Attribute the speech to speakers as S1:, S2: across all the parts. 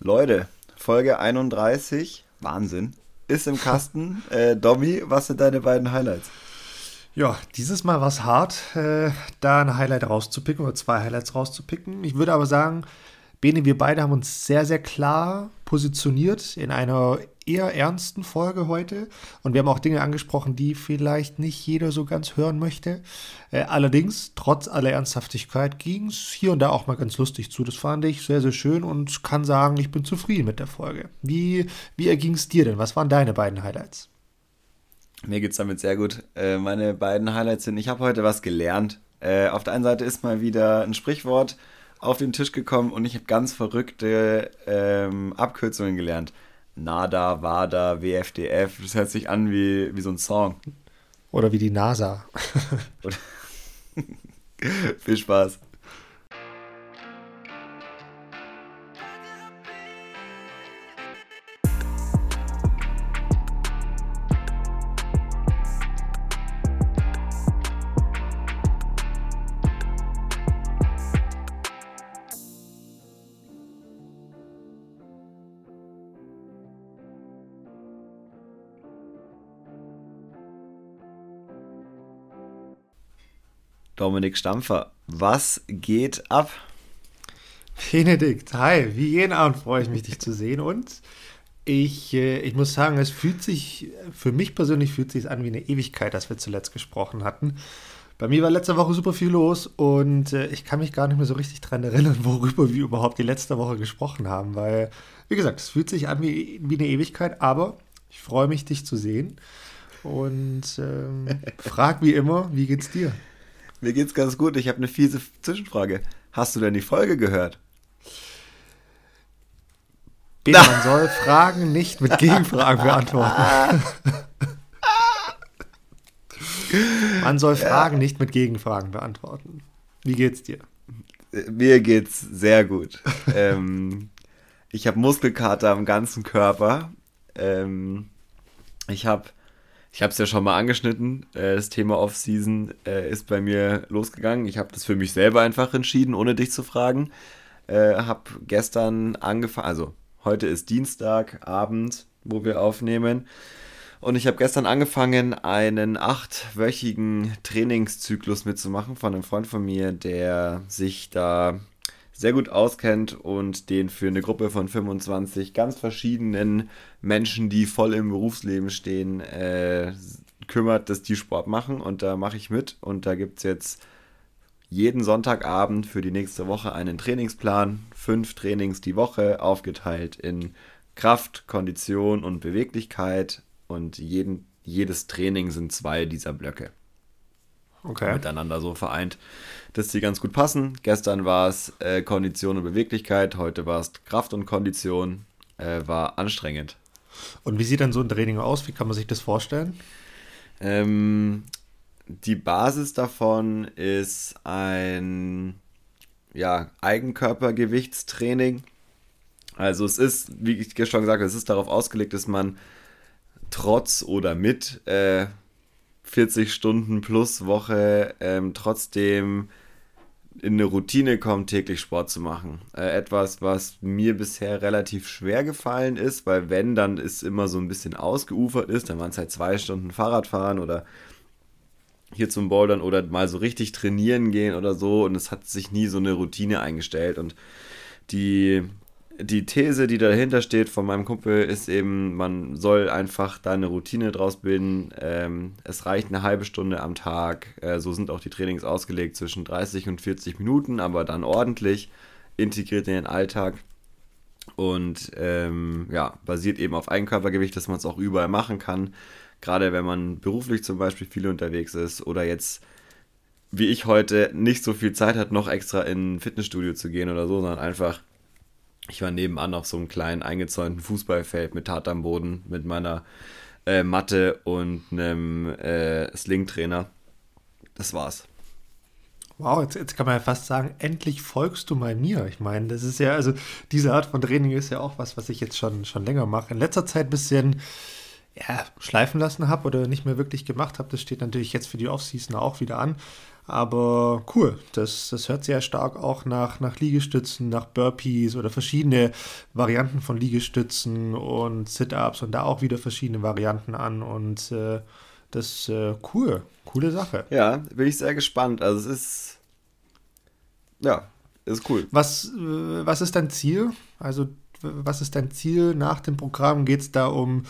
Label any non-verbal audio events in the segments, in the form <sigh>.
S1: Leute, Folge 31, Wahnsinn, ist im Kasten. <laughs> äh, Domi, was sind deine beiden Highlights?
S2: Ja, dieses Mal war es hart, äh, da ein Highlight rauszupicken oder zwei Highlights rauszupicken. Ich würde aber sagen, Bene, wir beide haben uns sehr, sehr klar positioniert in einer eher ernsten Folge heute. Und wir haben auch Dinge angesprochen, die vielleicht nicht jeder so ganz hören möchte. Äh, allerdings, trotz aller Ernsthaftigkeit, ging es hier und da auch mal ganz lustig zu. Das fand ich sehr, sehr schön und kann sagen, ich bin zufrieden mit der Folge. Wie, wie erging es dir denn? Was waren deine beiden Highlights?
S1: Mir geht es damit sehr gut. Äh, meine beiden Highlights sind, ich habe heute was gelernt. Äh, auf der einen Seite ist mal wieder ein Sprichwort auf den Tisch gekommen und ich habe ganz verrückte ähm, Abkürzungen gelernt. NADA, WADA, WFDF, das hört sich an wie, wie so ein Song.
S2: Oder wie die NASA. <laughs>
S1: Viel Spaß. Dominik Stampfer. Was geht ab?
S2: Benedikt, hi, wie jeden Abend freue ich mich, dich zu sehen. Und ich, äh, ich muss sagen, es fühlt sich, für mich persönlich fühlt sich an wie eine Ewigkeit, dass wir zuletzt gesprochen hatten. Bei mir war letzte Woche super viel los und äh, ich kann mich gar nicht mehr so richtig daran erinnern, <laughs> worüber wir überhaupt die letzte Woche gesprochen haben, weil, wie gesagt, es fühlt sich an wie, wie eine Ewigkeit, aber ich freue mich, dich zu sehen und ähm, <laughs> frag wie immer, wie geht's dir?
S1: Mir geht's ganz gut. Ich habe eine fiese Zwischenfrage. Hast du denn die Folge gehört?
S2: Peter, man soll Fragen nicht mit Gegenfragen beantworten. <laughs> man soll Fragen ja. nicht mit Gegenfragen beantworten. Wie geht's dir?
S1: Mir geht's sehr gut. ähm, ich habe Muskelkater am ganzen Körper. Ähm, ich habe ich habe es ja schon mal angeschnitten. Äh, das Thema Off-Season äh, ist bei mir losgegangen. Ich habe das für mich selber einfach entschieden, ohne dich zu fragen. Äh, habe gestern angefangen, also heute ist Dienstagabend, wo wir aufnehmen. Und ich habe gestern angefangen, einen achtwöchigen Trainingszyklus mitzumachen von einem Freund von mir, der sich da sehr gut auskennt und den für eine Gruppe von 25 ganz verschiedenen Menschen, die voll im Berufsleben stehen, äh, kümmert, dass die Sport machen. Und da mache ich mit. Und da gibt es jetzt jeden Sonntagabend für die nächste Woche einen Trainingsplan. Fünf Trainings die Woche, aufgeteilt in Kraft, Kondition und Beweglichkeit. Und jeden, jedes Training sind zwei dieser Blöcke okay. miteinander so vereint, dass die ganz gut passen. Gestern war es äh, Kondition und Beweglichkeit, heute war es Kraft und Kondition, äh, war anstrengend.
S2: Und wie sieht dann so ein Training aus? Wie kann man sich das vorstellen?
S1: Ähm, die Basis davon ist ein ja, Eigenkörpergewichtstraining. Also es ist, wie ich schon gesagt habe, es ist darauf ausgelegt, dass man trotz oder mit äh, 40 Stunden plus Woche ähm, trotzdem in eine Routine kommt, täglich Sport zu machen. Äh, etwas, was mir bisher relativ schwer gefallen ist, weil wenn, dann ist immer so ein bisschen ausgeufert ist, dann waren es halt zwei Stunden Fahrrad fahren oder hier zum Bouldern oder mal so richtig trainieren gehen oder so. Und es hat sich nie so eine Routine eingestellt. Und die die These, die dahinter steht von meinem Kumpel, ist eben, man soll einfach da eine Routine draus bilden. Ähm, es reicht eine halbe Stunde am Tag. Äh, so sind auch die Trainings ausgelegt zwischen 30 und 40 Minuten, aber dann ordentlich integriert in den Alltag. Und ähm, ja, basiert eben auf Eigenkörpergewicht, dass man es auch überall machen kann. Gerade wenn man beruflich zum Beispiel viel unterwegs ist oder jetzt wie ich heute nicht so viel Zeit hat, noch extra in ein Fitnessstudio zu gehen oder so, sondern einfach ich war nebenan auf so einem kleinen eingezäunten Fußballfeld mit Tatamboden, mit meiner äh, Matte und einem äh, Sling-Trainer. Das war's.
S2: Wow, jetzt, jetzt, kann man ja fast sagen, endlich folgst du mal mir. Ich meine, das ist ja, also diese Art von Training ist ja auch was, was ich jetzt schon, schon länger mache. In letzter Zeit ein bisschen ja, schleifen lassen habe oder nicht mehr wirklich gemacht habe. Das steht natürlich jetzt für die Offseason auch wieder an. Aber cool, das, das hört sehr stark auch nach, nach Liegestützen, nach Burpees oder verschiedene Varianten von Liegestützen und Sit-Ups und da auch wieder verschiedene Varianten an. Und äh, das ist äh, cool, coole Sache.
S1: Ja, bin ich sehr gespannt. Also es ist, ja, ist cool.
S2: Was, äh, was ist dein Ziel? Also was ist dein Ziel nach dem Programm? Geht es da um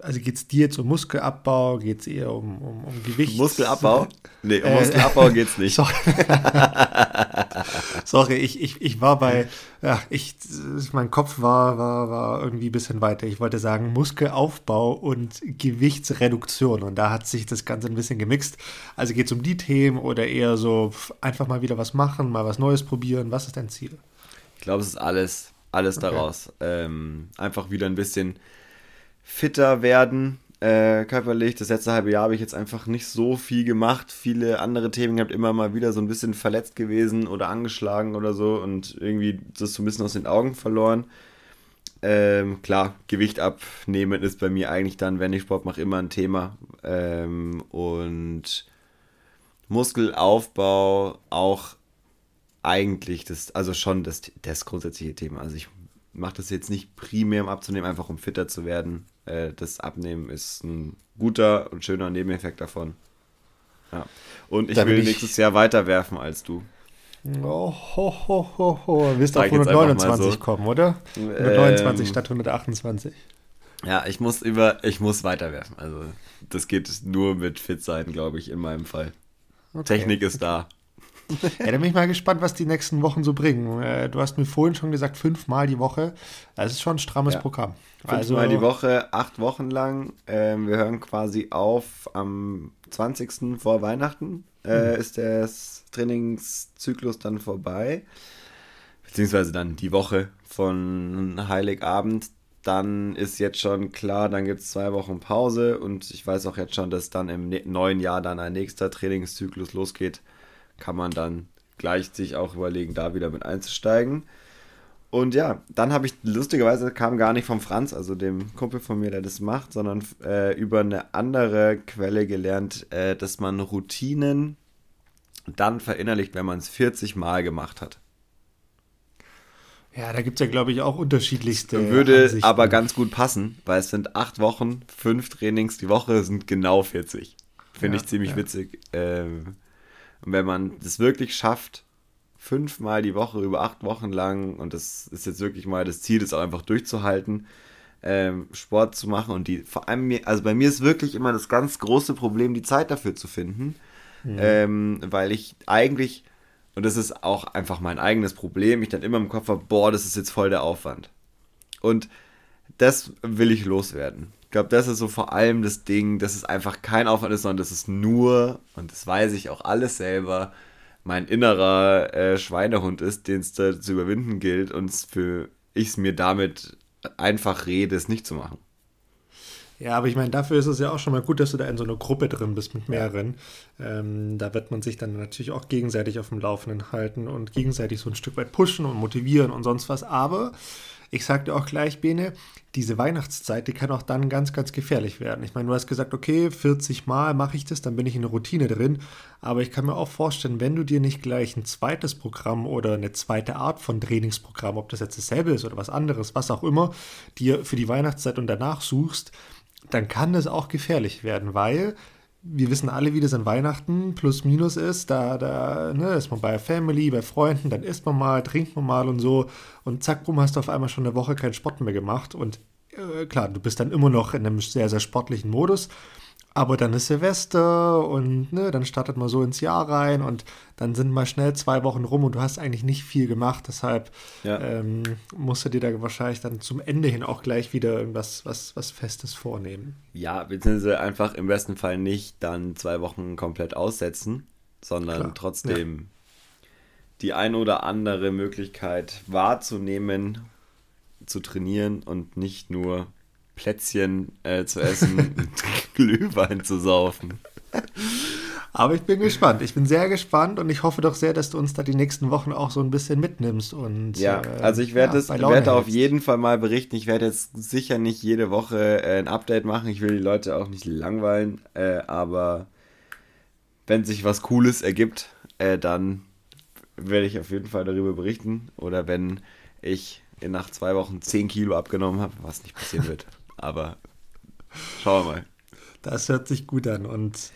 S2: also geht es dir jetzt um Muskelabbau, geht es eher um, um, um Gewicht?
S1: Muskelabbau? Nee, um äh, Muskelabbau geht es nicht. <laughs>
S2: Sorry, <laughs> sorry ich, ich, ich war bei, ja, ich, mein Kopf war, war, war irgendwie ein bisschen weiter. Ich wollte sagen Muskelaufbau und Gewichtsreduktion und da hat sich das Ganze ein bisschen gemixt. Also geht es um die Themen oder eher so einfach mal wieder was machen, mal was Neues probieren? Was ist dein Ziel?
S1: Ich glaube, es ist alles, alles okay. daraus. Ähm, einfach wieder ein bisschen fitter werden äh, körperlich. Das letzte halbe Jahr habe ich jetzt einfach nicht so viel gemacht. Viele andere Themen gehabt, immer mal wieder so ein bisschen verletzt gewesen oder angeschlagen oder so und irgendwie das so ein bisschen aus den Augen verloren. Ähm, klar, Gewicht abnehmen ist bei mir eigentlich dann, wenn ich Sport mache, immer ein Thema. Ähm, und Muskelaufbau auch eigentlich das, also schon das, das grundsätzliche Thema. Also ich mache das jetzt nicht primär, um abzunehmen, einfach um fitter zu werden. Äh, das Abnehmen ist ein guter und schöner Nebeneffekt davon. Ja. Und ich da will ich... nächstes Jahr weiter werfen als du.
S2: Oh, ho, ho, ho, ho. Wirst auf 129 so. kommen, oder? 129 ähm, statt 128.
S1: Ja, ich muss über, ich muss weiterwerfen. Also das geht nur mit fit sein, glaube ich, in meinem Fall. Okay. Technik ist da.
S2: Ja, da bin ich mal gespannt, was die nächsten Wochen so bringen. Äh, du hast mir vorhin schon gesagt, fünfmal die Woche. Das ist schon ein strammes ja. Programm.
S1: Fünfmal also, die Woche, acht Wochen lang. Ähm, wir hören quasi auf am 20. vor Weihnachten. Äh, mhm. Ist der Trainingszyklus dann vorbei. Beziehungsweise dann die Woche von Heiligabend. Dann ist jetzt schon klar, dann gibt es zwei Wochen Pause und ich weiß auch jetzt schon, dass dann im ne-, neuen Jahr dann ein nächster Trainingszyklus losgeht kann man dann gleich sich auch überlegen, da wieder mit einzusteigen. Und ja, dann habe ich lustigerweise kam gar nicht vom Franz, also dem Kumpel von mir, der das macht, sondern äh, über eine andere Quelle gelernt, äh, dass man Routinen dann verinnerlicht, wenn man es 40 Mal gemacht hat.
S2: Ja, da gibt es ja, glaube ich, auch unterschiedlichste.
S1: Würde Ansichten. aber ganz gut passen, weil es sind acht Wochen, fünf Trainings die Woche sind genau 40. Finde ja, ich ziemlich ja. witzig. Ähm, und wenn man das wirklich schafft, fünfmal die Woche über acht Wochen lang, und das ist jetzt wirklich mal das Ziel, das auch einfach durchzuhalten, ähm, Sport zu machen und die, vor allem mir, also bei mir ist wirklich immer das ganz große Problem, die Zeit dafür zu finden, mhm. ähm, weil ich eigentlich, und das ist auch einfach mein eigenes Problem, ich dann immer im Kopf habe, boah, das ist jetzt voll der Aufwand. Und das will ich loswerden. Ich glaube, das ist so vor allem das Ding, dass es einfach kein Aufwand ist, sondern das ist nur, und das weiß ich auch alles selber, mein innerer äh, Schweinehund ist, den es da zu überwinden gilt und für ich es mir damit einfach rede, es nicht zu machen.
S2: Ja, aber ich meine, dafür ist es ja auch schon mal gut, dass du da in so einer Gruppe drin bist mit mehreren. Ähm, da wird man sich dann natürlich auch gegenseitig auf dem Laufenden halten und gegenseitig so ein Stück weit pushen und motivieren und sonst was. Aber ich sagte auch gleich, Bene, diese Weihnachtszeit, die kann auch dann ganz, ganz gefährlich werden. Ich meine, du hast gesagt, okay, 40 Mal mache ich das, dann bin ich in der Routine drin. Aber ich kann mir auch vorstellen, wenn du dir nicht gleich ein zweites Programm oder eine zweite Art von Trainingsprogramm, ob das jetzt dasselbe ist oder was anderes, was auch immer, dir für die Weihnachtszeit und danach suchst, dann kann das auch gefährlich werden, weil wir wissen alle, wie das an Weihnachten plus minus ist. Da, da ne, ist man bei Family, bei Freunden, dann isst man mal, trinkt man mal und so. Und zack, rum hast du auf einmal schon eine Woche keinen Sport mehr gemacht. Und äh, klar, du bist dann immer noch in einem sehr, sehr sportlichen Modus. Aber dann ist Silvester und ne, dann startet man so ins Jahr rein und dann sind mal schnell zwei Wochen rum und du hast eigentlich nicht viel gemacht. Deshalb ja. ähm, musst du dir da wahrscheinlich dann zum Ende hin auch gleich wieder irgendwas was, was Festes vornehmen.
S1: Ja, beziehungsweise einfach im besten Fall nicht dann zwei Wochen komplett aussetzen, sondern Klar. trotzdem ja. die ein oder andere Möglichkeit wahrzunehmen, zu trainieren und nicht nur Plätzchen äh, zu essen und <laughs> Glühwein zu saufen.
S2: Aber ich bin gespannt. Ich bin sehr gespannt und ich hoffe doch sehr, dass du uns da die nächsten Wochen auch so ein bisschen mitnimmst. Und,
S1: ja, äh, also ich werde ja, werd auf jeden Fall mal berichten. Ich werde jetzt sicher nicht jede Woche äh, ein Update machen. Ich will die Leute auch nicht langweilen, äh, aber wenn sich was Cooles ergibt, äh, dann werde ich auf jeden Fall darüber berichten. Oder wenn ich nach zwei Wochen 10 Kilo abgenommen habe, was nicht passieren wird. <laughs> Aber schauen wir mal.
S2: Das hört sich gut an. Und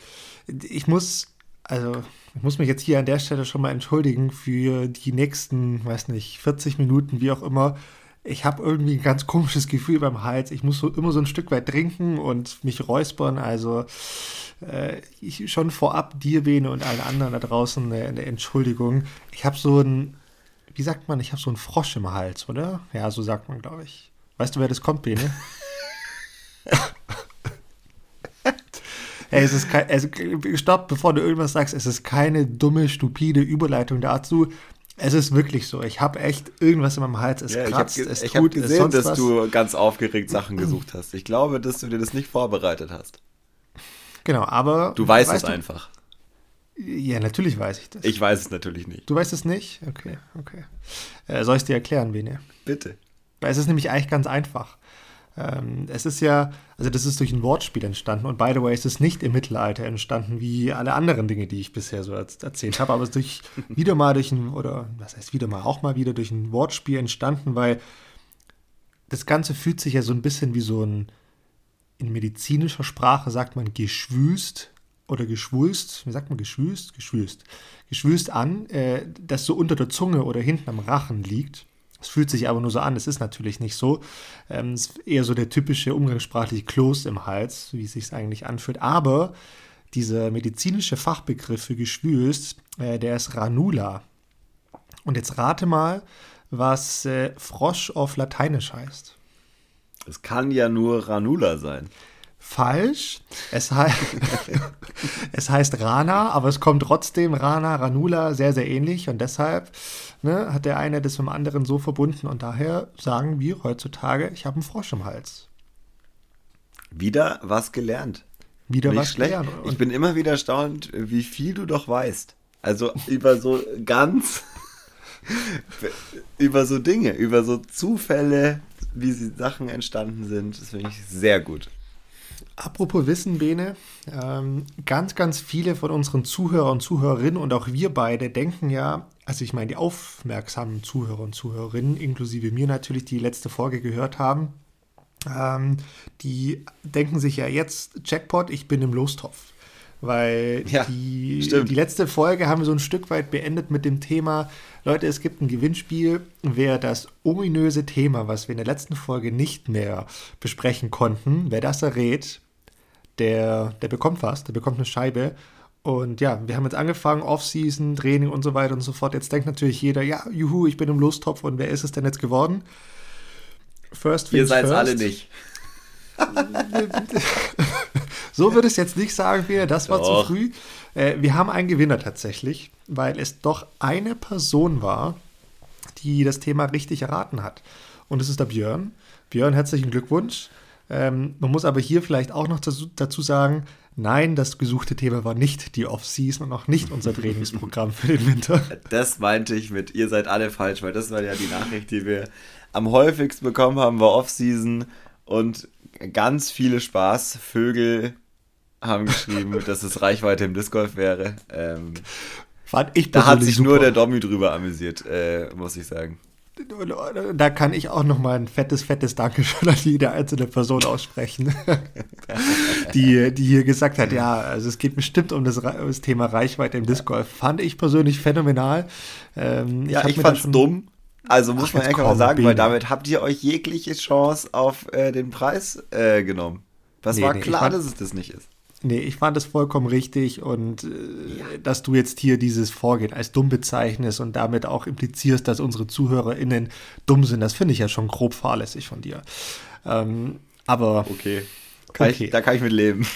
S2: ich muss, also ich muss mich jetzt hier an der Stelle schon mal entschuldigen für die nächsten, weiß nicht, 40 Minuten, wie auch immer. Ich habe irgendwie ein ganz komisches Gefühl beim Hals. Ich muss so immer so ein Stück weit trinken und mich räuspern. Also äh, ich, schon vorab dir, Bene, und allen anderen da draußen eine, eine Entschuldigung. Ich habe so ein, wie sagt man, ich habe so einen Frosch im Hals, oder? Ja, so sagt man, glaube ich. Weißt du, wer das kommt, Bene? <laughs> Hey, es ist kein, also, stopp, bevor du irgendwas sagst, es ist keine dumme, stupide Überleitung dazu. Es ist wirklich so. Ich habe echt irgendwas in meinem Hals. Es
S1: ja,
S2: kratzt,
S1: ich hab,
S2: es
S1: ich
S2: tut,
S1: habe gesehen, dass was. du ganz aufgeregt Sachen gesucht hast. Ich glaube, dass du dir das nicht vorbereitet hast.
S2: Genau, aber.
S1: Du weißt, weißt es du, einfach.
S2: Ja, natürlich weiß ich das.
S1: Ich weiß es natürlich nicht.
S2: Du weißt es nicht? Okay, okay. Äh, soll ich es dir erklären, Bene?
S1: Bitte.
S2: Weil es ist nämlich eigentlich ganz einfach. Ähm, es ist ja, also das ist durch ein Wortspiel entstanden und by the way, es ist nicht im Mittelalter entstanden, wie alle anderen Dinge, die ich bisher so erzählt habe, aber es ist durch, <laughs> wieder mal durch ein, oder was heißt wieder mal, auch mal wieder durch ein Wortspiel entstanden, weil das Ganze fühlt sich ja so ein bisschen wie so ein, in medizinischer Sprache sagt man geschwüst oder geschwulst, wie sagt man geschwüst? Geschwüst. Geschwüst an, äh, das so unter der Zunge oder hinten am Rachen liegt. Es fühlt sich aber nur so an, es ist natürlich nicht so. Ähm, es ist eher so der typische umgangssprachliche Kloß im Hals, wie es sich eigentlich anfühlt. Aber dieser medizinische Fachbegriff für Geschwülst, äh, der ist Ranula. Und jetzt rate mal, was äh, Frosch auf Lateinisch heißt.
S1: Es kann ja nur Ranula sein.
S2: Falsch. Es, he <laughs> es heißt Rana, aber es kommt trotzdem Rana, Ranula sehr, sehr ähnlich. Und deshalb ne, hat der eine das mit dem anderen so verbunden. Und daher sagen wir heutzutage, ich habe einen Frosch im Hals.
S1: Wieder was gelernt.
S2: Wieder
S1: Nicht
S2: was
S1: schlecht.
S2: gelernt.
S1: Und ich bin immer wieder erstaunt, wie viel du doch weißt. Also über so ganz, <laughs> über so Dinge, über so Zufälle, wie sie Sachen entstanden sind. Das finde ich sehr gut.
S2: Apropos Wissen, Bene, ähm, ganz, ganz viele von unseren Zuhörern und Zuhörerinnen und auch wir beide denken ja, also ich meine die aufmerksamen Zuhörer und Zuhörerinnen, inklusive mir natürlich, die, die letzte Folge gehört haben, ähm, die denken sich ja jetzt, Jackpot, ich bin im Lostopf. Weil ja, die, die letzte Folge haben wir so ein Stück weit beendet mit dem Thema, Leute, es gibt ein Gewinnspiel. Wer das ominöse Thema, was wir in der letzten Folge nicht mehr besprechen konnten, wer das errät, der, der bekommt was, der bekommt eine Scheibe. Und ja, wir haben jetzt angefangen, Off-Season, Training und so weiter und so fort. Jetzt denkt natürlich jeder, ja, juhu, ich bin im Lostopf und wer ist es denn jetzt geworden?
S1: First Ihr seid alle nicht. <laughs>
S2: so würde es jetzt nicht sagen, Peter, das war Doch. zu früh. Äh, wir haben einen Gewinner tatsächlich, weil es doch eine Person war, die das Thema richtig erraten hat. Und es ist der Björn. Björn, herzlichen Glückwunsch. Ähm, man muss aber hier vielleicht auch noch dazu, dazu sagen, Nein, das gesuchte Thema war nicht die Off-Season und auch nicht unser Trainingsprogramm für den Winter. <laughs>
S1: Das meinte ich mit, ihr seid alle falsch, weil das war ja die Nachricht, die wir am häufigsten bekommen haben, war Off-Season und ganz viele Spaßvögel haben geschrieben, <laughs> dass es Reichweite im Disc Golf wäre. Ähm,
S2: Fand ich
S1: da hat sich super. nur der Dommy drüber amüsiert, äh, muss ich sagen.
S2: Da kann ich auch noch mal ein fettes, fettes Dankeschön an jede einzelne Person aussprechen, <laughs> die, die hier gesagt hat, ja, also es geht bestimmt um das, um das Thema Reichweite im Disc Golf. Fand ich persönlich phänomenal.
S1: Ähm, ja, ich, ich fand's dumm. Also muss Ach, man einfach mal sagen, Bene. weil damit habt ihr euch jegliche Chance auf äh, den Preis äh, genommen. Das nee, war nee, klar, fand, dass es das nicht ist.
S2: Nee, ich fand es vollkommen richtig und äh, ja. dass du jetzt hier dieses Vorgehen als dumm bezeichnest und damit auch implizierst, dass unsere ZuhörerInnen dumm sind, das finde ich ja schon grob fahrlässig von dir. Ähm, aber.
S1: Okay. Kann okay. Ich, da kann ich mit leben.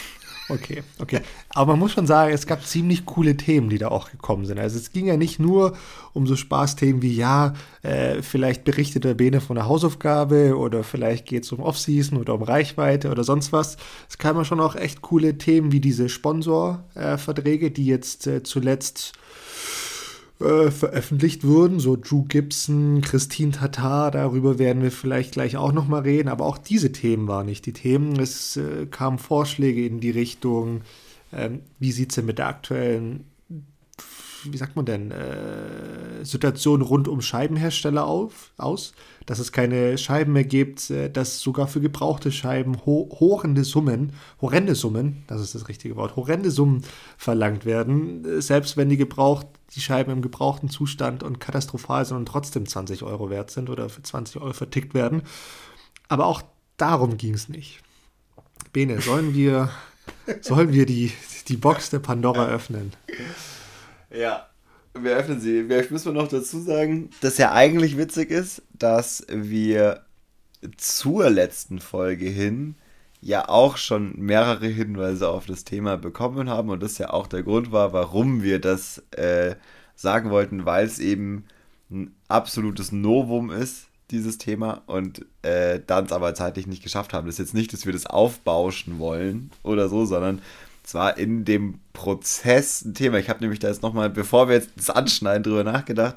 S2: Okay, okay. Aber man muss schon sagen, es gab ziemlich coole Themen, die da auch gekommen sind. Also es ging ja nicht nur um so Spaßthemen wie, ja, äh, vielleicht berichtet der Bene von einer Hausaufgabe oder vielleicht geht es um Offseason oder um Reichweite oder sonst was. Es kamen schon auch echt coole Themen wie diese Sponsorverträge, äh, die jetzt äh, zuletzt äh, veröffentlicht wurden, so Drew Gibson, Christine Tatar, darüber werden wir vielleicht gleich auch nochmal reden, aber auch diese Themen waren nicht die Themen. Es äh, kamen Vorschläge in die Richtung, Ähm, wie sieht es denn mit der aktuellen, wie sagt man denn, äh, Situation rund um Scheibenhersteller auf, aus? Dass es keine Scheiben mehr gibt, äh, dass sogar für gebrauchte Scheiben ho horrende Summen, horrende Summen, das ist das richtige Wort, horrende Summen verlangt werden, äh, selbst wenn die gebraucht, die Scheiben im gebrauchten Zustand und katastrophal sind und trotzdem 20 Euro wert sind oder für 20 Euro vertickt werden. Aber auch darum ging es nicht. Bene, sollen wir, sollen wir die, die Box der Pandora öffnen?
S1: Ja, wir öffnen sie. Vielleicht müssen wir noch dazu sagen, dass ja eigentlich witzig ist, dass wir zur letzten Folge hin ja auch schon mehrere Hinweise auf das Thema bekommen haben und das ja auch der Grund war, warum wir das äh, sagen wollten, weil es eben ein absolutes Novum ist dieses Thema und äh, dann es aber zeitlich nicht geschafft haben. Das ist jetzt nicht, dass wir das aufbauschen wollen oder so, sondern es war in dem Prozess ein Thema. Ich habe nämlich da jetzt nochmal, bevor wir jetzt das anschneiden, drüber nachgedacht.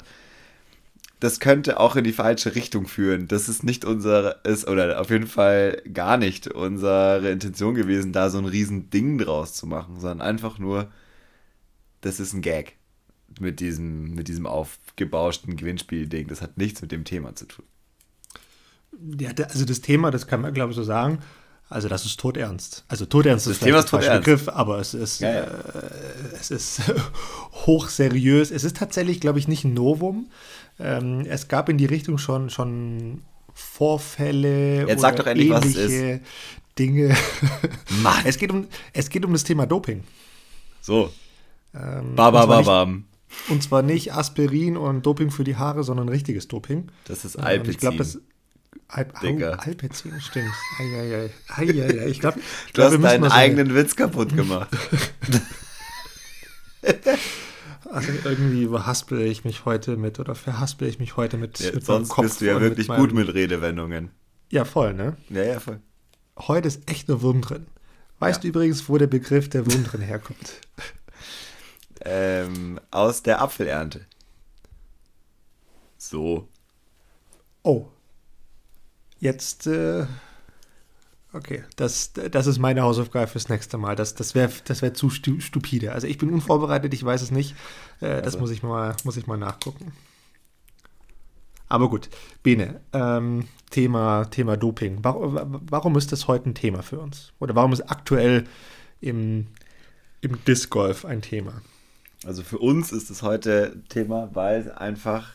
S1: Das könnte auch in die falsche Richtung führen. Das ist nicht unsere, ist, oder auf jeden Fall gar nicht unsere Intention gewesen, da so ein riesen Ding draus zu machen, sondern einfach nur, das ist ein Gag mit diesem, mit diesem aufgebauschten Gewinnspiel-Ding. Das hat nichts mit dem Thema zu tun.
S2: Ja, also das Thema, das kann man, glaube ich, so sagen. Also das ist todernst. Also todernst
S1: das ist Thema ist
S2: ein Begriff, aber es ist, ja, ja. Äh, es ist <laughs> hochseriös. Es ist tatsächlich, glaube ich, nicht ein Novum. Ähm, es gab in die Richtung schon, schon Vorfälle
S1: Jetzt doch endlich, ist.
S2: Dinge. <laughs> Mann. Es geht um, es geht um das Thema Doping.
S1: So. Ähm, ba, ba, ba, bam.
S2: Und zwar nicht Aspirin und Doping für die Haare, sondern richtiges Doping.
S1: Das ist Alpizin.
S2: Ähm, ich glaube, das Alp, Digga. Oh, Alpezin, stimmt. Eieiei. Eieiei. Ich glaub,
S1: du glaub, hast deinen eigenen so Witz kaputt gemacht. <laughs>
S2: also irgendwie verhaspel ich mich heute mit oder verhaspel ich mich heute mit,
S1: ja,
S2: mit
S1: Sonst Kopf bist du ja wirklich mit gut mit Redewendungen.
S2: Ja, voll, ne?
S1: Ja, ja, voll.
S2: Heute ist echt nur Wurm drin. Weißt ja. du übrigens, wo der Begriff der Wurm drin herkommt? <laughs>
S1: ähm, aus der Apfelernte. So.
S2: Oh, jetzt, äh, okay, das, das ist meine Hausaufgabe fürs nächste Mal. Das, das wäre das wär zu stupide. Also ich bin unvorbereitet, ich weiß es nicht. Äh, das also. muss, ich mal, muss ich mal nachgucken. Aber gut, Bene, ähm, Thema, Thema Doping. Warum, warum ist das heute ein Thema für uns? Oder warum ist aktuell im, im Disc Golf ein Thema?
S1: Also für uns ist es heute Thema, weil einfach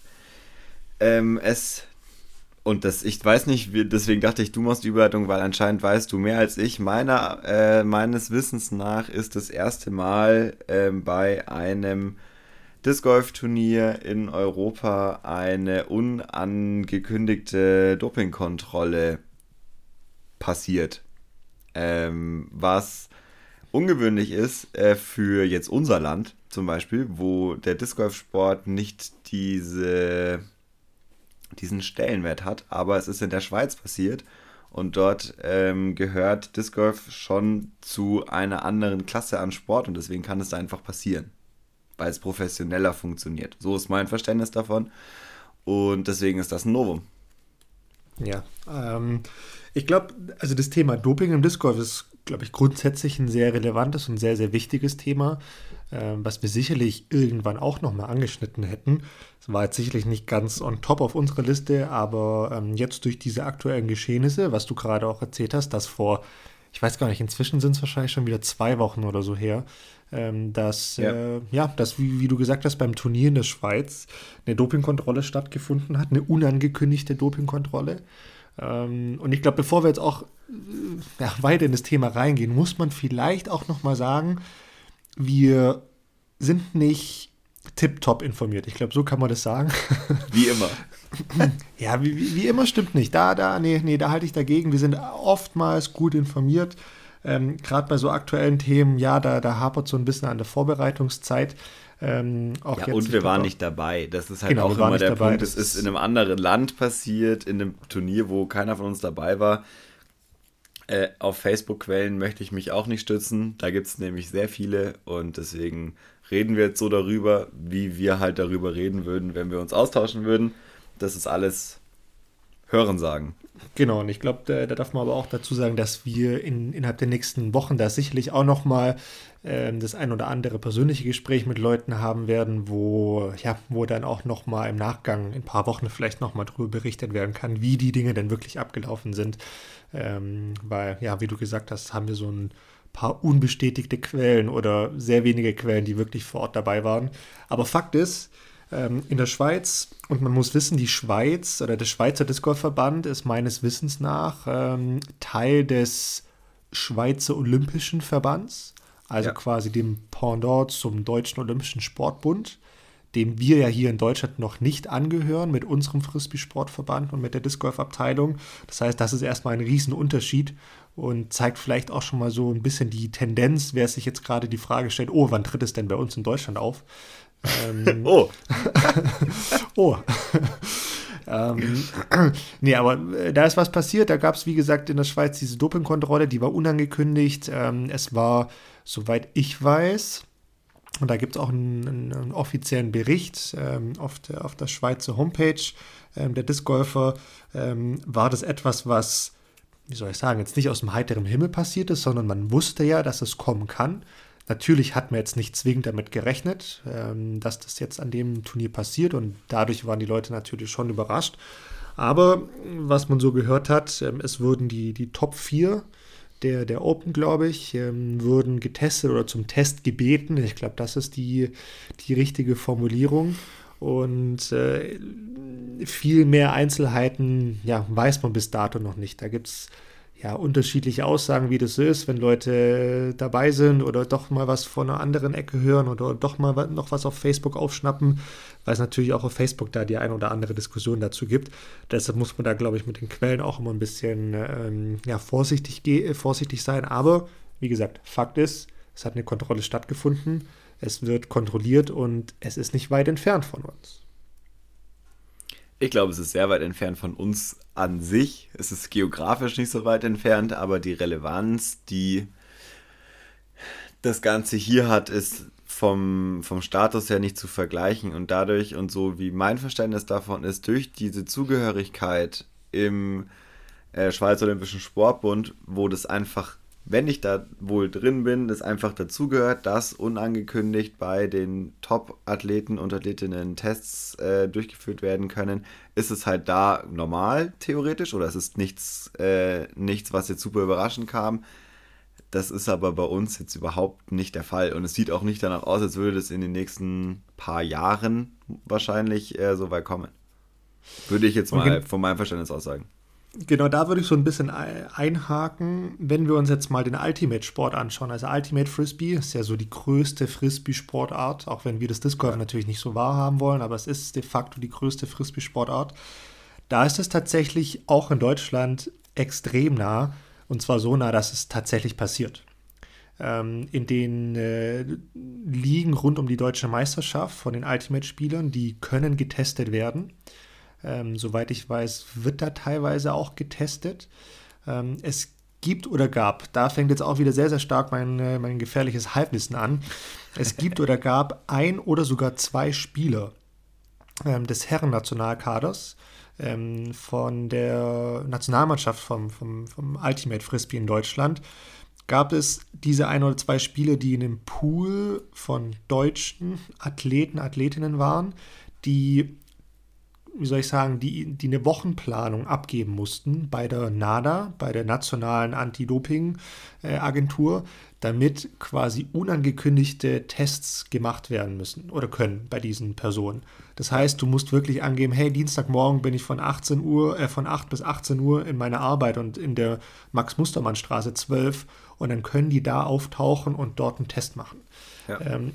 S1: ähm, es und das, ich weiß nicht, deswegen dachte ich, du machst die Überleitung, weil anscheinend weißt du mehr als ich. Meiner, äh, meines Wissens nach ist das erste Mal äh, bei einem Disc Golf Turnier in Europa eine unangekündigte Dopingkontrolle passiert. Ähm, was ungewöhnlich ist äh, für jetzt unser Land zum Beispiel, wo der Disc Golf Sport nicht diese diesen Stellenwert hat. Aber es ist in der Schweiz passiert und dort ähm, gehört Disc Golf schon zu einer anderen Klasse an Sport und deswegen kann es da einfach passieren, weil es professioneller funktioniert. So ist mein Verständnis davon und deswegen ist das ein Novum.
S2: Ja, ähm, ich glaube, also das Thema Doping im Disc Golf ist, glaube ich, grundsätzlich ein sehr relevantes und sehr, sehr wichtiges Thema, äh, was wir sicherlich irgendwann auch nochmal angeschnitten hätten. Es war jetzt sicherlich nicht ganz on top auf unserer Liste, aber ähm, jetzt durch diese aktuellen Geschehnisse, was du gerade auch erzählt hast, dass vor, ich weiß gar nicht, inzwischen sind es wahrscheinlich schon wieder zwei Wochen oder so her, ähm, dass, ja, äh, ja dass, wie, wie, du gesagt hast, beim Turnier in der Schweiz eine Dopingkontrolle stattgefunden hat, eine unangekündigte Dopingkontrolle. Ähm, und ich glaube, bevor wir jetzt auch äh, ja, weiter in das Thema reingehen, muss man vielleicht auch nochmal sagen, wir sind nicht tipptopp informiert. Ich glaube, so kann man das sagen. <laughs>
S1: Wie immer.
S2: ja, wie, wie, wie, immer stimmt nicht. Da, da, nee, nee, da halte ich dagegen. Wir sind oftmals gut informiert. Ähm, Gerade bei so aktuellen Themen, ja, da, da hapert so ein bisschen an der Vorbereitungszeit. Ähm,
S1: ja, jetzt, und wir waren nicht dabei. Das ist halt genau, auch immer der dabei. Punkt. Es ist in einem anderen Land passiert, in einem Turnier, wo keiner von uns dabei war. Äh, auf Facebook-Quellen möchte ich mich auch nicht stützen. Da gibt es nämlich sehr viele und deswegen reden wir jetzt so darüber, wie wir halt darüber reden würden, wenn wir uns austauschen würden. Das ist alles Hören sagen.
S2: Genau, und ich glaube, da, da, darf man aber auch dazu sagen, dass wir in, innerhalb der nächsten Wochen da sicherlich auch nochmal ähm, das ein oder andere persönliche Gespräch mit Leuten haben werden, wo, ja, wo dann auch nochmal im Nachgang, in ein paar Wochen vielleicht nochmal darüber berichtet werden kann, wie die Dinge denn wirklich abgelaufen sind. Ähm, weil, ja, wie du gesagt hast, haben wir so ein paar unbestätigte Quellen oder sehr wenige Quellen, die wirklich vor Ort dabei waren. Aber Fakt ist, ähm, in der Schweiz, und man muss wissen, die Schweiz oder der Schweizer Disc Golf Verband ist meines Wissens nach ähm, Teil des Schweizer Olympischen Verbands also ja. quasi dem Pendant zum Deutschen Olympischen Sportbund, dem wir ja hier in Deutschland noch nicht angehören mit unserem Frisbee-Sportverband und mit der Disc Golf-Abteilung. Das heißt, das ist erstmal ein Riesenunterschied und zeigt vielleicht auch schon mal so ein bisschen die Tendenz, wer sich jetzt gerade die Frage stellt, oh, wann tritt es denn bei uns in Deutschland auf? Ähm, <laughs> oh. <laughs> oh. ähm, nee, aber äh, da ist was passiert. Da gab es, wie gesagt, in der Schweiz diese Dopingkontrolle, die war unangekündigt. Ähm, es war soweit ich weiß, und da gibt es auch einen, einen, offiziellen Bericht ähm, auf, der, auf der Schweizer Homepage ähm, der Discgolfer, ähm, war das etwas, was, wie soll ich sagen, jetzt nicht aus dem heiteren Himmel passiert ist, sondern man wusste ja, dass es kommen kann. Natürlich hat man jetzt nicht zwingend damit gerechnet, ähm, dass das jetzt an dem Turnier passiert und dadurch waren die Leute natürlich schon überrascht. Aber was man so gehört hat, ähm, es wurden die, die Top 4 der, der Open, glaube ich, ähm, wurden getestet oder zum Test gebeten. Ich glaube, das ist die, die richtige Formulierung. Und äh, viel mehr Einzelheiten ja, weiß man bis dato noch nicht. Da gibt es ja, unterschiedliche Aussagen, wie das so ist, wenn Leute dabei sind oder doch mal was von einer anderen Ecke hören oder doch mal noch was auf Facebook aufschnappen, weil es natürlich auch auf Facebook da die ein oder andere Diskussion dazu gibt. Deshalb muss man da, glaube ich, mit den Quellen auch immer ein bisschen ähm, ja, vorsichtig, vorsichtig sein. Aber wie gesagt, Fakt ist, es hat eine Kontrolle stattgefunden, es wird kontrolliert und es ist nicht weit entfernt von uns.
S1: Ich glaube, es ist sehr weit entfernt von uns an sich. Es ist geografisch nicht so weit entfernt, aber die Relevanz, die das Ganze hier hat, ist vom, vom Status her nicht zu vergleichen. Und dadurch und so wie mein Verständnis davon ist, durch diese Zugehörigkeit im äh, Schweizer Olympischen Sportbund, wo das einfach wenn ich da wohl drin bin, das einfach dazugehört, dass unangekündigt bei den Top-Athleten und Athletinnen Tests äh, durchgeführt werden können, ist es halt da normal, theoretisch, oder es ist nichts, äh, nichts, was jetzt super überraschend kam. Das ist aber bei uns jetzt überhaupt nicht der Fall. Und es sieht auch nicht danach aus, als würde das in den nächsten paar Jahren wahrscheinlich äh, so weit kommen. Würde ich jetzt mal von meinem Verständnis aus sagen.
S2: Genau, da würde ich so ein bisschen einhaken, wenn wir uns jetzt mal den Ultimate-Sport anschauen. Also Ultimate Frisbee ist ja so die größte Frisbee-Sportart, auch wenn wir das Disc Golf natürlich nicht so wahrhaben wollen, aber es ist de facto die größte Frisbee-Sportart. Da ist es tatsächlich auch in Deutschland extrem nah, und zwar so nah, dass es tatsächlich passiert. Ähm, in den äh, Ligen rund um die deutsche Meisterschaft von den Ultimate-Spielern, die können getestet werden. Ähm, soweit ich weiß, wird da teilweise auch getestet. Ähm, es gibt oder gab, da fängt jetzt auch wieder sehr, sehr stark mein, äh, mein gefährliches Halbwissen an. Es gibt oder gab ein oder sogar zwei Spieler ähm, des Herren-Nationalkaders ähm, von der Nationalmannschaft vom, vom, vom Ultimate Frisbee in Deutschland. Gab es diese ein oder zwei Spiele, die in dem Pool von deutschen Athleten, Athletinnen waren, die wie soll ich sagen, die, die eine Wochenplanung abgeben mussten bei der NADA, bei der Nationalen Anti-Doping-Agentur, damit quasi unangekündigte Tests gemacht werden müssen oder können bei diesen Personen. Das heißt, du musst wirklich angeben, hey, Dienstagmorgen bin ich von 18 Uhr, äh, von 8 bis 18 Uhr in meiner Arbeit und in der Max-Mustermann-Straße 12 und dann können die da auftauchen und dort einen Test machen. Ja. Ähm,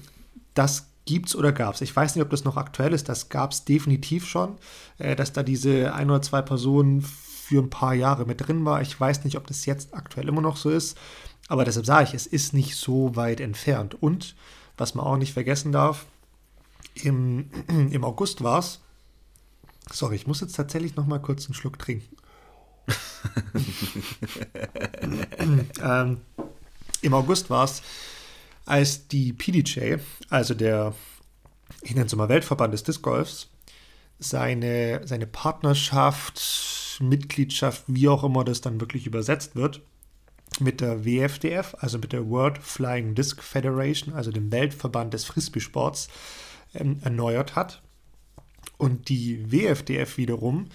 S2: das gibt es oder gab es. Ich weiß nicht, ob das noch aktuell ist. Das gab es definitiv schon, äh, dass da diese ein oder zwei Personen für ein paar Jahre mit drin war. Ich weiß nicht, ob das jetzt aktuell immer noch so ist. Aber deshalb sage ich, es ist nicht so weit entfernt. Und was man auch nicht vergessen darf, im, <clears throat> im August war es. Sorry, ich muss jetzt tatsächlich noch mal kurz einen Schluck trinken. <laughs> ähm, Im August war es als die PDJ, also der, ich nenne es mal Weltverband des Disc Golfs, seine, seine Partnerschaft Mitgliedschaft, wie auch immer das dann wirklich übersetzt wird, mit der WFDF, also mit der World Flying Disc Federation, also dem Weltverband des Frisbee-Sports, ähm, erneuert hat. Und die WFDF wiederum,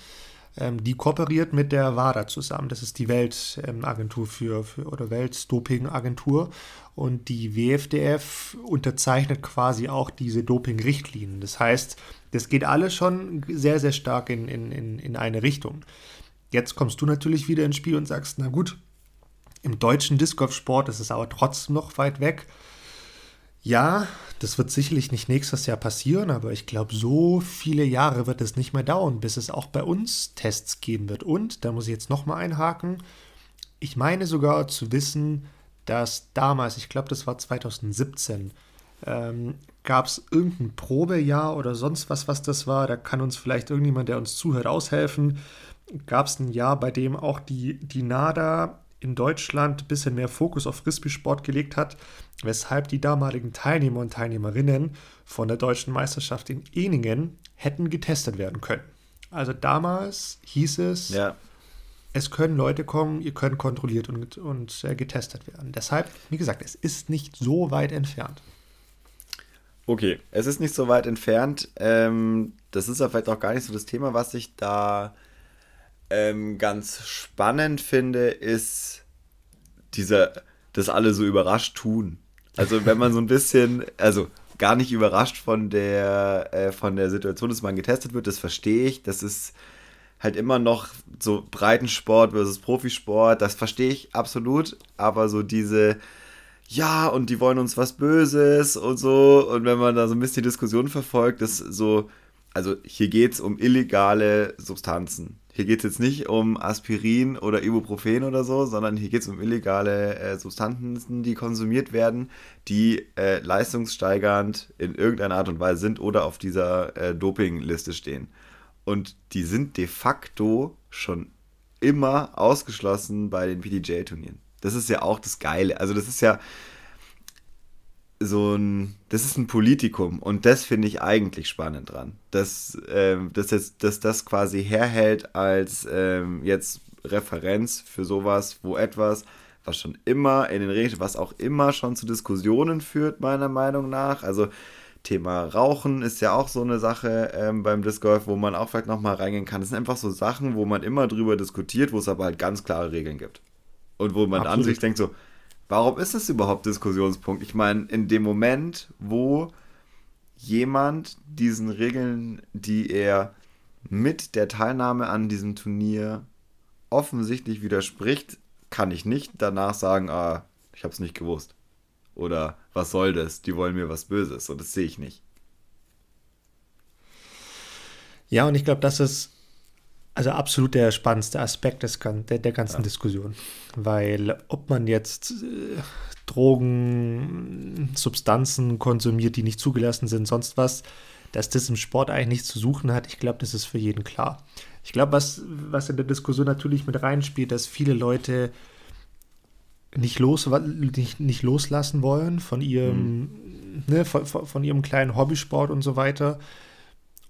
S2: die kooperiert mit der WADA zusammen. Das ist die Weltagentur ähm, für, für oder Weltdopingagentur. Und die WFDF unterzeichnet quasi auch diese Doping-Richtlinien. Das heißt, das geht alles schon sehr, sehr stark in, in, in, in eine Richtung. Jetzt kommst du natürlich wieder ins Spiel und sagst, na gut, im deutschen Disc Golf Sport ist es aber trotzdem noch weit weg. Ja, das wird sicherlich nicht nächstes Jahr passieren, aber ich glaube, so viele Jahre wird es nicht mehr dauern, bis es auch bei uns Tests geben wird. Und, da muss ich jetzt nochmal einhaken, ich meine sogar zu wissen, dass damals, ich glaube, das war 2017, ähm, gab es irgendein Probejahr oder sonst was, was das war. Da kann uns vielleicht irgendjemand, der uns zuhört, aushelfen. Gab es ein Jahr, bei dem auch die, die NADA in Deutschland ein bisschen mehr Fokus auf Frisbee-Sport gelegt hat, weshalb die damaligen Teilnehmer und Teilnehmerinnen von der deutschen Meisterschaft in Eningen hätten getestet werden können. Also damals hieß es, ja. es können Leute kommen, ihr könnt kontrolliert und, und äh, getestet werden. Deshalb, wie gesagt, es ist nicht so weit entfernt.
S1: Okay, es ist nicht so weit entfernt. Ähm, das ist ja vielleicht auch gar nicht so das Thema, was ich da ähm, ganz spannend finde, ist dieser, dass alle so überrascht tun. Also wenn man so ein bisschen, also gar nicht überrascht von der, äh, von der Situation, dass man getestet wird, das verstehe ich. Das ist halt immer noch so Breitensport versus Profisport, das verstehe ich absolut. Aber so diese, ja, und die wollen uns was Böses und so. Und wenn man da so ein bisschen die Diskussion verfolgt, ist so, also hier geht es um illegale Substanzen. Hier geht es jetzt nicht um Aspirin oder Ibuprofen oder so, sondern hier geht es um illegale äh, Substanzen, die konsumiert werden, die äh, leistungssteigernd in irgendeiner Art und Weise sind oder auf dieser äh, Dopingliste stehen. Und die sind de facto schon immer ausgeschlossen bei den PDJ-Turnieren. Das ist ja auch das Geile. Also das ist ja, so ein, das ist ein Politikum und das finde ich eigentlich spannend dran, dass, ähm, dass, jetzt, dass das quasi herhält als ähm, jetzt Referenz für sowas, wo etwas, was schon immer in den Regeln, was auch immer schon zu Diskussionen führt, meiner Meinung nach. Also Thema Rauchen ist ja auch so eine Sache ähm, beim Disc Golf, wo man auch vielleicht nochmal reingehen kann. Das sind einfach so Sachen, wo man immer drüber diskutiert, wo es aber halt ganz klare Regeln gibt. Und wo man Absolut. an sich denkt so, Warum ist es überhaupt Diskussionspunkt? Ich meine, in dem Moment, wo jemand diesen Regeln, die er mit der Teilnahme an diesem Turnier offensichtlich widerspricht, kann ich nicht danach sagen, ah, ich habe es nicht gewusst. Oder was soll das? Die wollen mir was Böses. Und das sehe ich nicht.
S2: Ja, und ich glaube, das ist also absolut der spannendste Aspekt des, der, der ganzen ja. Diskussion. Weil ob man jetzt äh, Drogen, Substanzen konsumiert, die nicht zugelassen sind, sonst was, dass das im Sport eigentlich nichts zu suchen hat, ich glaube, das ist für jeden klar. Ich glaube, was, was in der Diskussion natürlich mit reinspielt, dass viele Leute nicht, los, nicht, nicht loslassen wollen von ihrem, mhm. ne, von, von ihrem kleinen Hobbysport und so weiter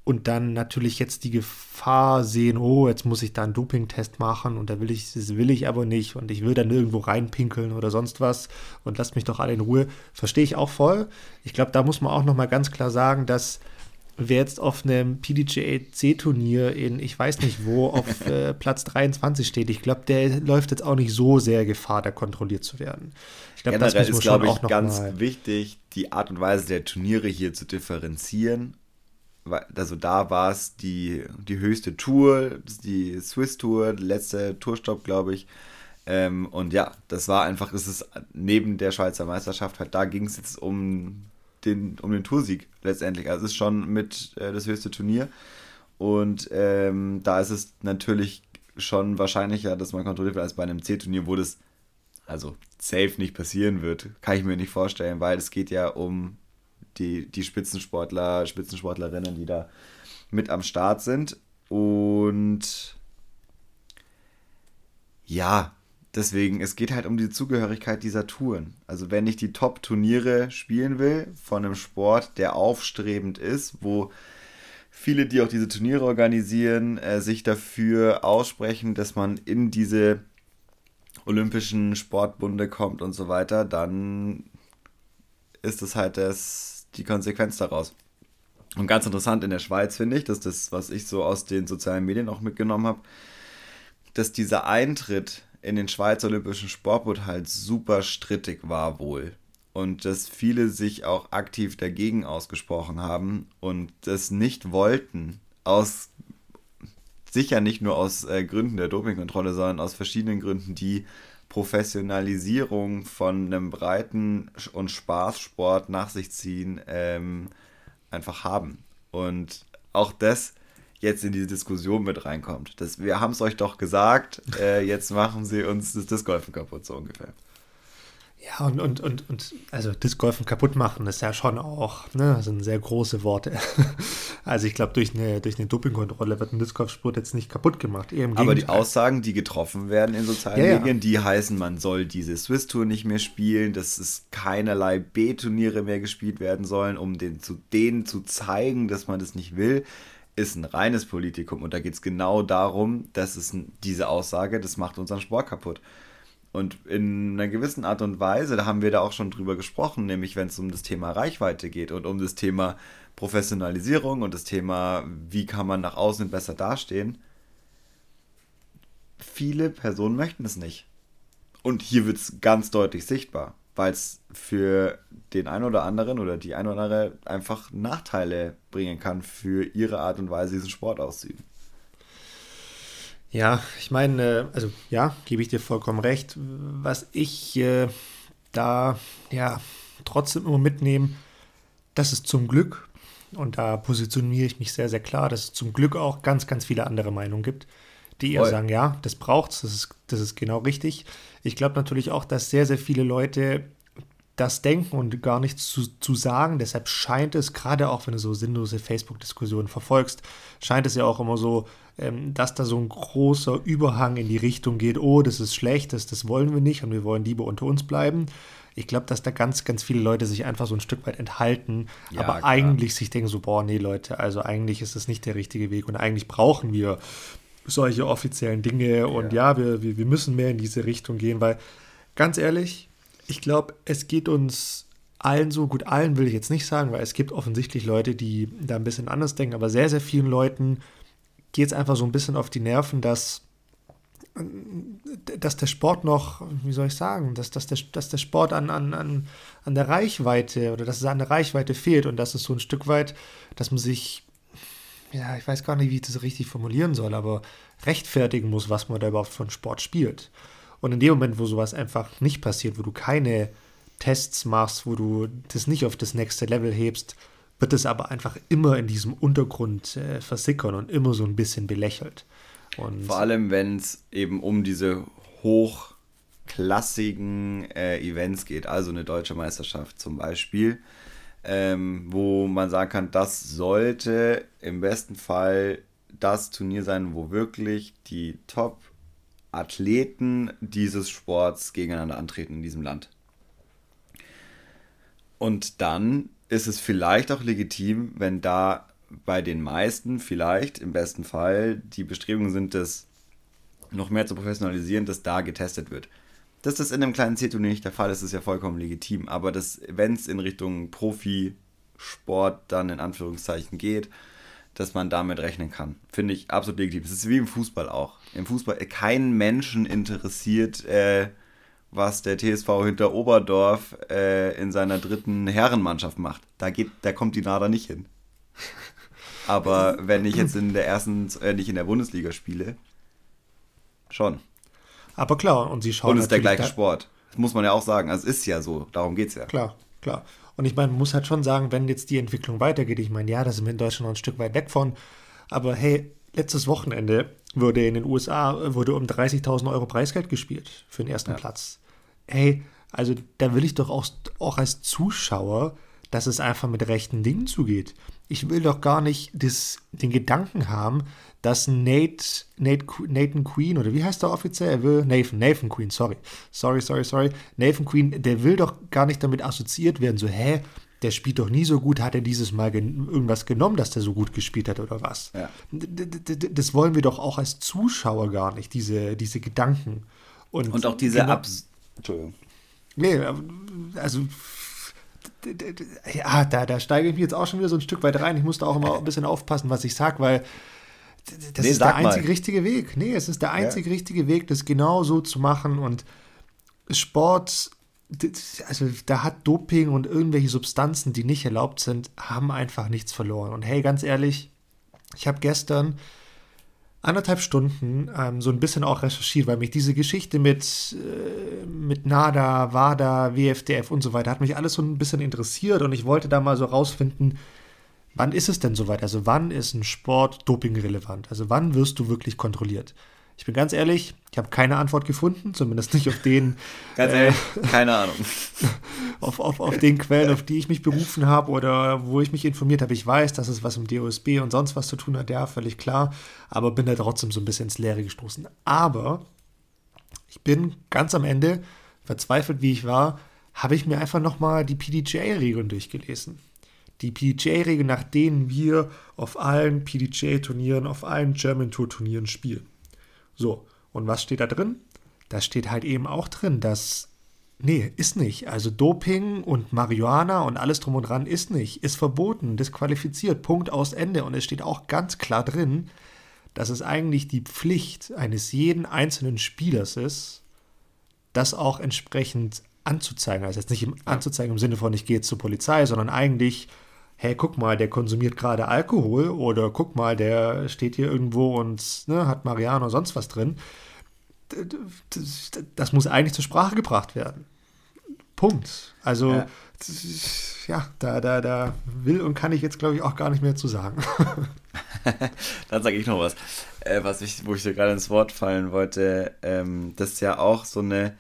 S2: und dann natürlich jetzt die Gefahr sehen, oh, jetzt muss ich da einen Dopingtest machen und da will ich, das will ich aber nicht und ich will dann irgendwo reinpinkeln oder sonst was und lasst mich doch alle in Ruhe. Verstehe ich auch voll. Ich glaube, da muss man auch nochmal ganz klar sagen, dass wer jetzt auf einem PDGA-C-Turnier in, ich weiß nicht wo, auf <laughs> äh, Platz 23 steht, ich glaube, der läuft jetzt auch nicht so sehr Gefahr, da kontrolliert zu werden.
S1: Ich glaube, das ist, glaube ich, ganz wichtig, die Art und Weise der Turniere hier zu differenzieren also da war es die, die höchste Tour, die Swiss Tour, letzte Tourstopp, glaube ich. Ähm, und ja, das war einfach, es ist neben der Schweizer Meisterschaft halt, da ging es jetzt um den, um den Toursieg letztendlich. Also es ist schon mit äh, das höchste Turnier. Und ähm, da ist es natürlich schon wahrscheinlicher, dass man kontrolliert wird als bei einem C-Turnier, wo das also safe nicht passieren wird. Kann ich mir nicht vorstellen, weil es geht ja um die, die Spitzensportler, Spitzensportlerinnen, die da mit am Start sind. Und ja, deswegen, es geht halt um die Zugehörigkeit dieser Touren. Also wenn ich die Top-Turniere spielen will von einem Sport, der aufstrebend ist, wo viele, die auch diese Turniere organisieren, äh, sich dafür aussprechen, dass man in diese olympischen Sportbunde kommt und so weiter, dann ist das halt das, die Konsequenz daraus. Und ganz interessant in der Schweiz finde ich, dass das, was ich so aus den sozialen Medien auch mitgenommen habe, dass dieser Eintritt in den Schweizer Olympischen Sportbund halt super strittig war wohl. Und dass viele sich auch aktiv dagegen ausgesprochen haben und das nicht wollten, aus sicher nicht nur aus äh, Gründen der Dopingkontrolle, sondern aus verschiedenen Gründen, die Professionalisierung von einem breiten und Spaßsport nach sich ziehen, ähm, einfach haben. Und auch das jetzt in diese Diskussion mit reinkommt. Das, wir haben es euch doch gesagt, äh, jetzt machen sie uns das Discgolfen kaputt, so ungefähr.
S2: Ja, und, und, und, und also Discgolfen kaputt machen ist ja schon auch, ne, das sind sehr große Worte. <laughs> also ich glaube, durch eine, durch eine Dopingkontrolle wird ein Discgolfsport jetzt nicht kaputt gemacht.
S1: Aber die Aussagen, die getroffen werden in sozialen ja, Medien, ja. die heißen, man soll diese Swiss Tour nicht mehr spielen, dass es keinerlei B-Turniere mehr gespielt werden sollen, um den, zu, denen zu zeigen, dass man das nicht will ist ein reines Politikum und da geht es genau darum, dass es diese Aussage, das macht unseren Sport kaputt. Und in einer gewissen Art und Weise, da haben wir da auch schon drüber gesprochen, nämlich wenn es um das Thema Reichweite geht und um das Thema Professionalisierung und das Thema, wie kann man nach außen besser dastehen. Viele Personen möchten es nicht. Und hier wird es ganz deutlich sichtbar, weil es für den einen oder anderen oder die eine oder andere einfach Nachteile bringen kann für ihre Art und Weise, diesen Sport auszuüben.
S2: Ja, ich meine, äh, also ja, gebe ich dir vollkommen recht. Was ich äh, da ja trotzdem immer mitnehme, das ist zum Glück, und da positioniere ich mich sehr, sehr klar, dass es zum Glück auch ganz, ganz viele andere Meinungen gibt, die eher Voll. sagen, ja, das braucht's, das ist, das ist genau richtig. Ich glaube natürlich auch, dass sehr, sehr viele Leute das denken und gar nichts zu, zu sagen. Deshalb scheint es, gerade auch wenn du so sinnlose Facebook-Diskussionen verfolgst, scheint es ja auch immer so, ähm, dass da so ein großer Überhang in die Richtung geht, oh, das ist schlecht, das, das wollen wir nicht und wir wollen lieber unter uns bleiben. Ich glaube, dass da ganz, ganz viele Leute sich einfach so ein Stück weit enthalten, ja, aber klar. eigentlich sich denken so, boah, nee, Leute, also eigentlich ist das nicht der richtige Weg und eigentlich brauchen wir solche offiziellen Dinge und ja, ja wir, wir, wir müssen mehr in diese Richtung gehen, weil ganz ehrlich, ich glaube, es geht uns allen so, gut, allen will ich jetzt nicht sagen, weil es gibt offensichtlich Leute, die da ein bisschen anders denken, aber sehr, sehr vielen Leuten geht es einfach so ein bisschen auf die Nerven, dass, dass der Sport noch, wie soll ich sagen, dass, dass, der, dass der Sport an, an, an, der Reichweite oder dass es an der Reichweite fehlt und dass es so ein Stück weit, dass man sich, ja, ich weiß gar nicht, wie ich das richtig formulieren soll, aber rechtfertigen muss, was man da überhaupt von Sport spielt. Und in dem Moment, wo sowas einfach nicht passiert, wo du keine Tests machst, wo du das nicht auf das nächste Level hebst, wird es aber einfach immer in diesem Untergrund äh, versickern und immer so ein bisschen belächelt.
S1: Und Vor allem, wenn es eben um diese hochklassigen äh, Events geht, also eine deutsche Meisterschaft zum Beispiel, ähm, wo man sagen kann, das sollte im besten Fall das Turnier sein, wo wirklich die Top Athleten dieses Sports gegeneinander antreten in diesem Land. Und dann ist es vielleicht auch legitim, wenn da bei den meisten vielleicht im besten Fall die Bestrebungen sind, das noch mehr zu professionalisieren, dass da getestet wird. Dass das in einem kleinen C-Turnier nicht der Fall ist, ist ja vollkommen legitim. Aber wenn es in Richtung Profisport dann in Anführungszeichen geht, dass man damit rechnen kann. Finde ich absolut legitim. Es ist wie im Fußball auch. Im Fußball, kein Menschen interessiert, äh, was der TSV hinter Oberdorf äh, in seiner dritten Herrenmannschaft macht. Da, geht, da kommt die Nada nicht hin. Aber wenn ich jetzt in der ersten, äh, nicht in der Bundesliga spiele, schon.
S2: Aber klar, und sie schauen.
S1: Und es ist der gleiche Sport. Das muss man ja auch sagen. Also es ist ja so, darum geht es ja.
S2: Klar, klar. Und ich meine, man muss halt schon sagen, wenn jetzt die Entwicklung weitergeht, ich meine, ja, da sind wir in Deutschland noch ein Stück weit weg von, aber hey, letztes Wochenende wurde in den USA wurde um 30.000 Euro Preisgeld gespielt für den ersten ja. Platz. Hey, also da will ich doch auch, auch als Zuschauer, dass es einfach mit rechten Dingen zugeht. Ich will doch gar nicht das, den Gedanken haben, dass Nate, Nate, Nathan Queen, oder wie heißt der offiziell? Er will, Nathan, Nathan Queen, sorry. Sorry, sorry, sorry. Nathan Queen, der will doch gar nicht damit assoziiert werden, so, hä, der spielt doch nie so gut, hat er dieses Mal gen irgendwas genommen, dass der so gut gespielt hat oder was?
S1: Ja.
S2: Das wollen wir doch auch als Zuschauer gar nicht, diese, diese Gedanken.
S1: Und, und auch diese genau, Abs Entschuldigung.
S2: Nee, also ja, da, da steige ich mich jetzt auch schon wieder so ein Stück weit rein. Ich muss da auch immer ein bisschen aufpassen, was ich sage, weil das nee, ist der einzig mal. richtige Weg. Nee, es ist der einzig ja. richtige Weg, das genau so zu machen. Und Sport, also da hat Doping und irgendwelche Substanzen, die nicht erlaubt sind, haben einfach nichts verloren. Und hey, ganz ehrlich, ich habe gestern anderthalb Stunden ähm, so ein bisschen auch recherchiert, weil mich diese Geschichte mit, äh, mit NADA, WADA, WFDF und so weiter hat mich alles so ein bisschen interessiert und ich wollte da mal so rausfinden, wann ist es denn soweit? Also wann ist ein Sport dopingrelevant? Also wann wirst du wirklich kontrolliert? Ich bin ganz ehrlich, ich habe keine Antwort gefunden, zumindest nicht auf den. <laughs>
S1: ganz ehrlich, äh, keine Ahnung. <laughs>
S2: auf, auf, auf den Quellen, auf die ich mich berufen habe oder wo ich mich informiert habe. Ich weiß, dass es was im DOSB und sonst was zu tun hat, ja, völlig klar. Aber bin da trotzdem so ein bisschen ins Leere gestoßen. Aber ich bin ganz am Ende, verzweifelt wie ich war, habe ich mir einfach nochmal die PDJ-Regeln durchgelesen. Die PDJ-Regeln, nach denen wir auf allen PDJ-Turnieren, auf allen German Tour-Turnieren spielen. So, und was steht da drin? Da steht halt eben auch drin, dass. Nee, ist nicht. Also Doping und Marihuana und alles drum und dran ist nicht. Ist verboten, disqualifiziert, Punkt aus Ende. Und es steht auch ganz klar drin, dass es eigentlich die Pflicht eines jeden einzelnen Spielers ist, das auch entsprechend anzuzeigen. Also jetzt nicht im, anzuzeigen im Sinne von, ich gehe jetzt zur Polizei, sondern eigentlich hey, guck mal, der konsumiert gerade Alkohol oder guck mal, der steht hier irgendwo und ne, hat Mariano oder sonst was drin. Das, das, muss eigentlich zur Sprache gebracht werden. Punkt. Also, ja, ja da, da, da will und kann ich jetzt, glaube ich, auch gar nicht mehr zu sagen. <laughs>
S1: Dann sage ich noch was, äh, was ich, wo ich dir gerade ins Wort fallen wollte. Ähm, das ist ja auch so eine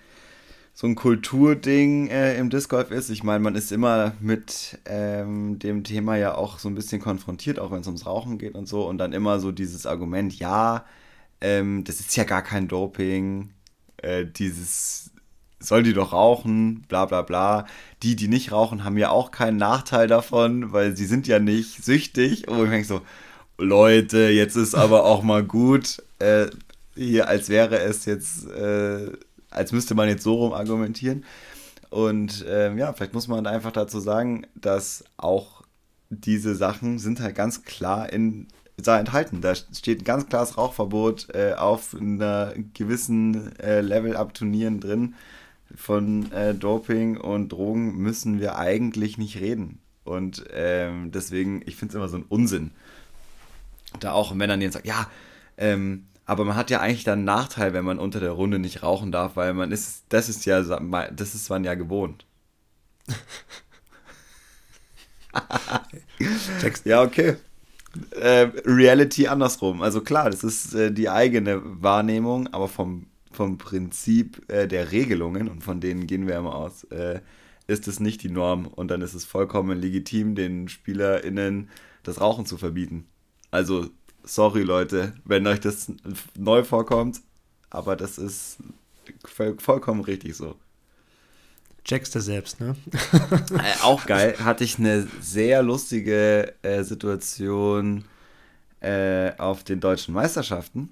S1: so ein Kulturding äh, im Disc Golf ist. Ich meine, man ist immer mit ähm, dem Thema ja auch so ein bisschen konfrontiert, auch wenn es ums Rauchen geht und so. Und dann immer so dieses Argument, ja, ähm, das ist ja gar kein Doping, äh, dieses soll die doch rauchen, bla bla bla. Die, die nicht rauchen, haben ja auch keinen Nachteil davon, weil sie sind ja nicht süchtig. Und ich denke so, Leute, jetzt ist aber auch mal gut. Äh, hier, als wäre es jetzt äh, als müsste man jetzt so rum argumentieren. Und ähm, ja, vielleicht muss man einfach dazu sagen, dass auch diese Sachen sind halt ganz klar in da enthalten. Da steht ein ganz klares Rauchverbot äh, auf einer gewissen äh, Level-Up-Turnieren drin. Von äh, Doping und Drogen müssen wir eigentlich nicht reden. Und ähm, deswegen, ich finde es immer so ein Unsinn. Da auch Männern, die sagen, ja, ähm, aber man hat ja eigentlich dann einen Nachteil, wenn man unter der Runde nicht rauchen darf, weil man ist, das ist ja, das ist man ja gewohnt. ja, okay. Äh, Reality andersrum. Also klar, das ist äh, die eigene Wahrnehmung, aber vom, vom Prinzip äh, der Regelungen, und von denen gehen wir immer aus, äh, ist es nicht die Norm. Und dann ist es vollkommen legitim, den SpielerInnen das Rauchen zu verbieten. Also sorry Leute, wenn euch das neu vorkommt, aber das ist vollkommen richtig so.
S2: Checkst du selbst, ne?
S1: äh, auch geil, hatte ich eine sehr lustige äh, Situation äh, auf den deutschen Meisterschaften.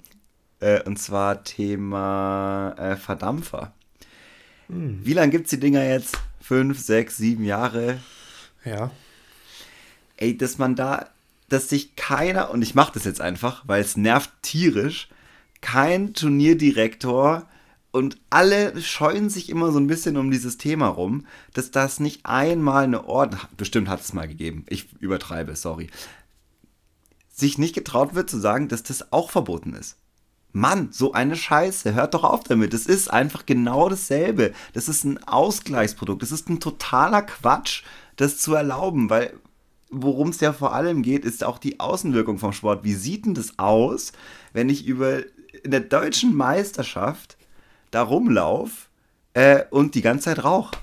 S1: Äh, und zwar Thema äh, Verdampfer. Hm. Wie lange gibt es die Dinger jetzt? Fünf, sechs, sieben Jahre?
S2: Ja.
S1: Ey, dass man da dass sich keiner, und ich mache das jetzt einfach, weil es nervt tierisch, kein Turnierdirektor und alle scheuen sich immer so ein bisschen um dieses Thema rum, dass das nicht einmal eine Ordnung, bestimmt hat es mal gegeben, ich übertreibe, sorry, sich nicht getraut wird zu sagen, dass das auch verboten ist. Mann, so eine Scheiße, hört doch auf damit. Das ist einfach genau dasselbe. Das ist ein Ausgleichsprodukt. Das ist ein totaler Quatsch, das zu erlauben, weil worum es ja vor allem geht, ist auch die Außenwirkung vom Sport. Wie sieht denn das aus, wenn ich über in der deutschen Meisterschaft da rumlaufe äh, und die ganze Zeit rauche?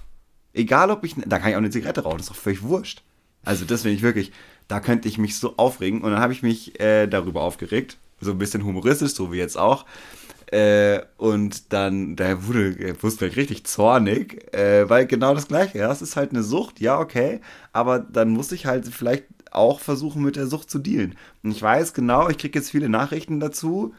S1: Egal ob ich, da kann ich auch eine Zigarette rauchen, das ist doch völlig wurscht. Also das finde ich wirklich, da könnte ich mich so aufregen und dann habe ich mich äh, darüber aufgeregt, so ein bisschen humoristisch, so wie jetzt auch, Äh, und dann, da wurde, er halt richtig zornig, äh, weil genau das Gleiche, ja, es ist halt eine Sucht, ja, okay, aber dann muss ich halt vielleicht auch versuchen, mit der Sucht zu dealen. Und ich weiß genau, ich kriege jetzt viele Nachrichten dazu,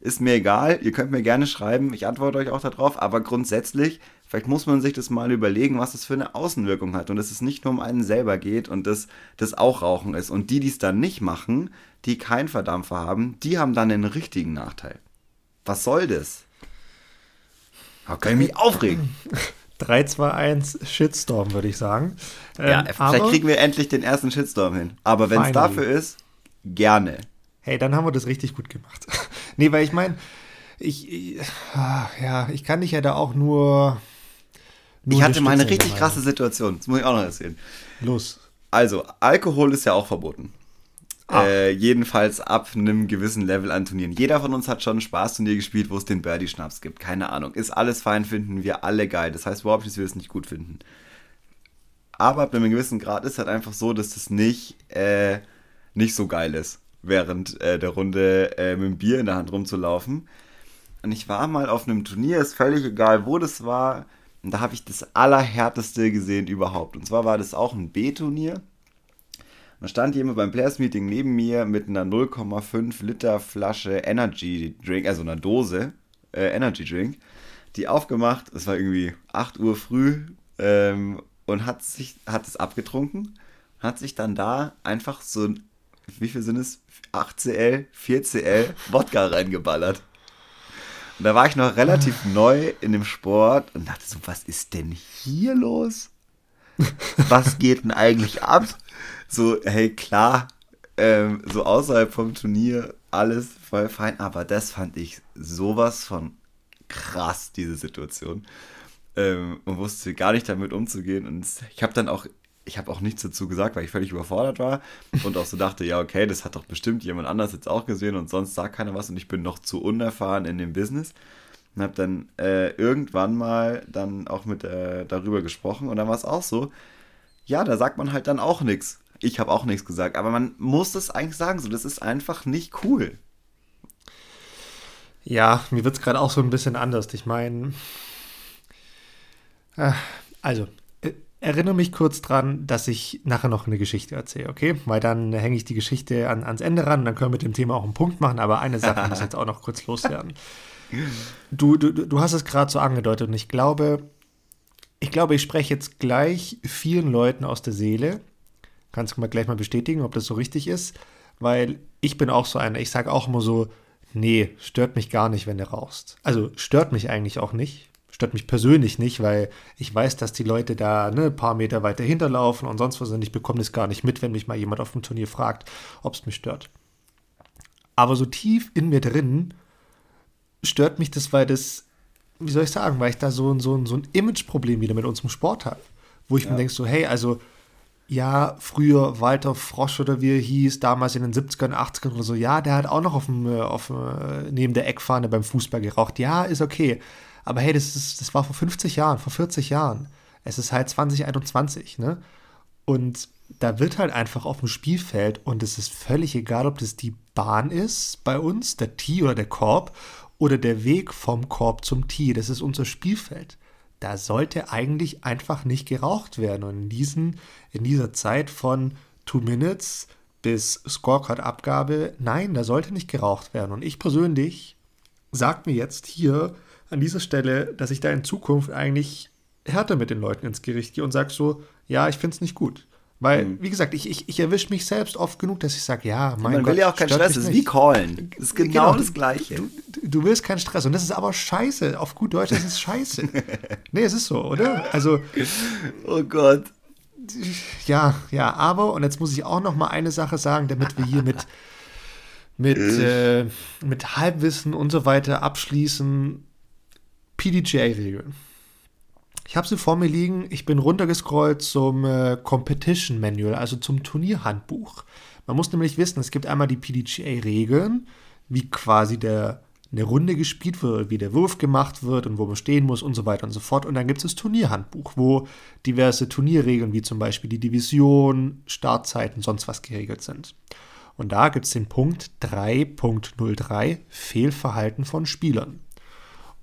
S1: ist mir egal, ihr könnt mir gerne schreiben, ich antworte euch auch darauf, aber grundsätzlich, vielleicht muss man sich das mal überlegen, was das für eine Außenwirkung hat und dass es nicht nur um einen selber geht und dass das auch Rauchen ist. Und die, die es dann nicht machen, die keinen Verdampfer haben, die haben dann einen richtigen Nachteil. Was soll das? Da kann ich mich aufregen.
S2: 3, 2, 1 Shitstorm, würde ich sagen.
S1: Ähm, ja, vielleicht kriegen wir endlich den ersten Shitstorm hin. Aber wenn es dafür ist, gerne.
S2: Hey, dann haben wir das richtig gut gemacht. <laughs> nee, weil ich meine, ich, ich, ah, ja, ich kann dich ja da auch nur.
S1: nur ich hatte mal eine richtig krasse Situation. Das muss ich auch noch erzählen.
S2: Los.
S1: Also, Alkohol ist ja auch verboten. Äh, jedenfalls ab einem gewissen Level an Turnieren. Jeder von uns hat schon ein Spaßturnier gespielt, wo es den Birdie-Schnaps gibt. Keine Ahnung. Ist alles fein, finden wir alle geil. Das heißt überhaupt nicht, dass wir es nicht gut finden. Aber ab einem gewissen Grad ist halt einfach so, dass das nicht, äh, nicht so geil ist, während äh, der Runde äh, mit dem Bier in der Hand rumzulaufen. Und ich war mal auf einem Turnier, ist völlig egal, wo das war. Und da habe ich das Allerhärteste gesehen überhaupt. Und zwar war das auch ein B-Turnier da stand jemand beim Players Meeting neben mir mit einer 0,5 Liter Flasche Energy Drink, also einer Dose äh, Energy Drink, die aufgemacht, es war irgendwie 8 Uhr früh ähm, und hat sich hat es abgetrunken, hat sich dann da einfach so wie viel sind es? 8cl, 4cl Wodka <laughs> reingeballert. Und da war ich noch relativ neu in dem Sport und dachte so, was ist denn hier los? Was geht denn eigentlich ab? So, hey, klar, ähm, so außerhalb vom Turnier alles voll fein, aber das fand ich sowas von krass, diese Situation. Ähm, und wusste gar nicht damit umzugehen. Und ich habe dann auch, ich habe auch nichts dazu gesagt, weil ich völlig überfordert war und auch so dachte, ja, okay, das hat doch bestimmt jemand anders jetzt auch gesehen und sonst sagt keiner was und ich bin noch zu unerfahren in dem Business. Und habe dann äh, irgendwann mal dann auch mit äh, darüber gesprochen und dann war es auch so, ja, da sagt man halt dann auch nichts ich habe auch nichts gesagt, aber man muss das eigentlich sagen, so, das ist einfach nicht cool.
S2: Ja, mir wird es gerade auch so ein bisschen anders. Ich meine, äh, also, äh, erinnere mich kurz dran, dass ich nachher noch eine Geschichte erzähle, okay? Weil dann hänge ich die Geschichte an, ans Ende ran und dann können wir mit dem Thema auch einen Punkt machen, aber eine Sache <laughs> muss jetzt auch noch kurz loswerden. Du, du, du hast es gerade so angedeutet und ich glaube, ich glaube, ich spreche jetzt gleich vielen Leuten aus der Seele, Kannst du mal gleich mal bestätigen, ob das so richtig ist? Weil ich bin auch so einer, ich sage auch immer so, nee, stört mich gar nicht, wenn du rauchst. Also stört mich eigentlich auch nicht. Stört mich persönlich nicht, weil ich weiß, dass die Leute da ne, ein paar Meter weiter hinterlaufen und sonst was und ich bekomme das gar nicht mit, wenn mich mal jemand auf dem Turnier fragt, ob es mich stört. Aber so tief in mir drin stört mich das, weil das, wie soll ich sagen, weil ich da so, so, so ein Imageproblem wieder mit unserem Sport habe. Wo ich ja. mir denke, so, hey, also ja, früher Walter Frosch oder wie er hieß, damals in den 70ern, 80ern oder so, ja, der hat auch noch auf dem, äh, auf, äh, neben der Eckfahne beim Fußball geraucht. Ja, ist okay. Aber hey, das, ist, das war vor 50 Jahren, vor 40 Jahren. Es ist halt 2021, ne? Und da wird halt einfach auf dem Spielfeld und es ist völlig egal, ob das die Bahn ist bei uns, der Tee oder der Korb oder der Weg vom Korb zum Tee. Das ist unser Spielfeld da sollte eigentlich einfach nicht geraucht werden. Und in, diesen, in dieser Zeit von Two Minutes bis Scorecard-Abgabe, nein, da sollte nicht geraucht werden. Und ich persönlich sage mir jetzt hier an dieser Stelle, dass ich da in Zukunft eigentlich härter mit den Leuten ins Gericht gehe und sage so, ja, ich finde es nicht gut. Weil, mhm. wie gesagt, ich, ich, ich erwische mich selbst oft genug, dass ich sage, ja,
S1: mein Man Gott, will ja auch keinen Stress, das ist wie callen. Das ist genau, genau das Gleiche.
S2: Du, du, willst keinen Stress und das ist aber scheiße. Auf gut Deutsch, das ist scheiße. <laughs> nee, es ist so, oder? Also.
S1: Oh Gott.
S2: Ja, ja, aber, und jetzt muss ich auch noch mal eine Sache sagen, damit wir hier mit, mit, <laughs> äh, mit Halbwissen und so weiter abschließen. PDGA-Regeln. Ich habe sie vor mir liegen. Ich bin runtergescrollt zum äh, Competition Manual, also zum Turnierhandbuch. Man muss nämlich wissen, es gibt einmal die PDGA-Regeln, wie quasi der, eine Runde gespielt wird, wie der Wurf gemacht wird und wo man stehen muss und so weiter und so fort. Und dann gibt es das Turnierhandbuch, wo diverse Turnierregeln, wie zum Beispiel die Division, Startzeiten, sonst was geregelt sind. Und da gibt es den Punkt 3.03 Fehlverhalten von Spielern.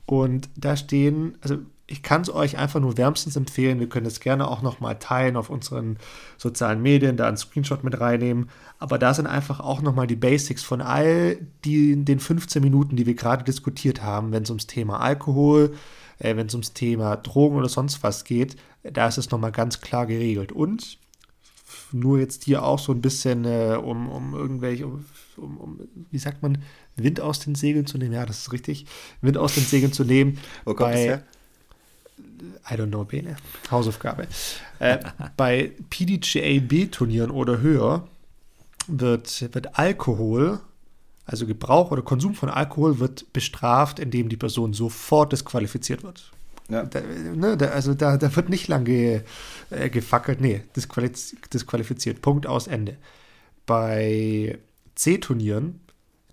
S2: Und da stehen, also ich kann es euch einfach nur wärmstens empfehlen. Wir können es gerne auch nochmal teilen auf unseren sozialen Medien, da einen Screenshot mit reinnehmen. Aber da sind einfach auch nochmal die Basics von all die, den 15 Minuten, die wir gerade diskutiert haben, wenn es ums Thema Alkohol, äh, wenn es ums Thema Drogen oder sonst was geht. Da ist es nochmal ganz klar geregelt. Und nur jetzt hier auch so ein bisschen äh, um, um irgendwelche, um, um, um, wie sagt man, Wind aus den Segeln zu nehmen. Ja, das ist richtig. Wind aus den Segeln zu nehmen.
S1: Wo kommt bei, her?
S2: I don't know, Bene. Hausaufgabe. äh, <laughs> bei PDGA-B-Turnieren oder höher wird, wird Alkohol, also Gebrauch oder Konsum von Alkohol, wird bestraft, indem die Person sofort disqualifiziert wird. Ja. Da, ne, da, also da, da wird nicht lange äh, gefackelt, nee, disqualiz disqualifiziert. Punkt aus Ende. Bei C-Turnieren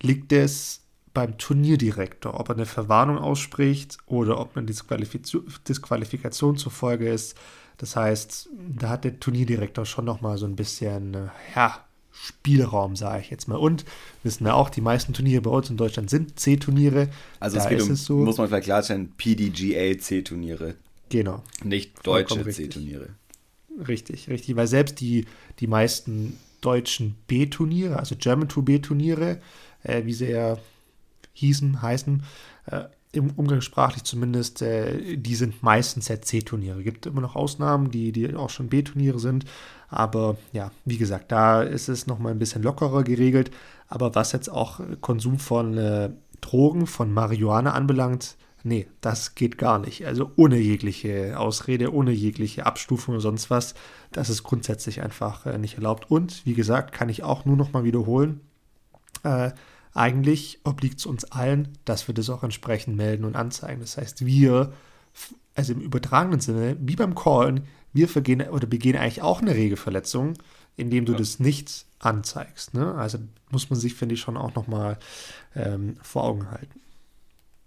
S2: liegt es beim Turnierdirektor, ob er eine Verwarnung ausspricht oder ob eine Disqualifikation zur Folge ist. Das heißt, da hat der Turnierdirektor schon nochmal so ein bisschen, äh, ja, Spielraum, sage ich jetzt mal. Und wissen wir auch, die meisten Turniere bei uns in Deutschland sind C-Turniere.
S1: Also es geht um, es so, muss man vielleicht klarstellen, PDGA C-Turniere.
S2: Genau.
S1: Nicht deutsche C-Turniere.
S2: Richtig, richtig, weil selbst die, die meisten deutschen B-Turniere, also German Tour B-Turniere, äh, wie sie ja hießen, heißen, äh, im umgangssprachlich zumindest, äh, die sind meistens ja C-Turniere. Gibt immer noch Ausnahmen, die, die auch schon B-Turniere sind. Aber ja, wie gesagt, da ist es nochmal ein bisschen lockerer geregelt. Aber was jetzt auch Konsum von äh, Drogen, von Marihuana anbelangt, nee, das geht gar nicht. Also ohne jegliche Ausrede, ohne jegliche Abstufung oder sonst was. Das ist grundsätzlich einfach äh, nicht erlaubt. Und wie gesagt, kann ich auch nur nochmal wiederholen. Äh, eigentlich obliegt es uns allen, dass wir das auch entsprechend melden und anzeigen. Das heißt, wir, also im übertragenen Sinne, wie beim Callen, wir vergehen oder begehen eigentlich auch eine Regelverletzung, indem du ja. das nicht anzeigst. Ne? Also muss man sich, finde ich, schon auch nochmal ähm, vor Augen halten.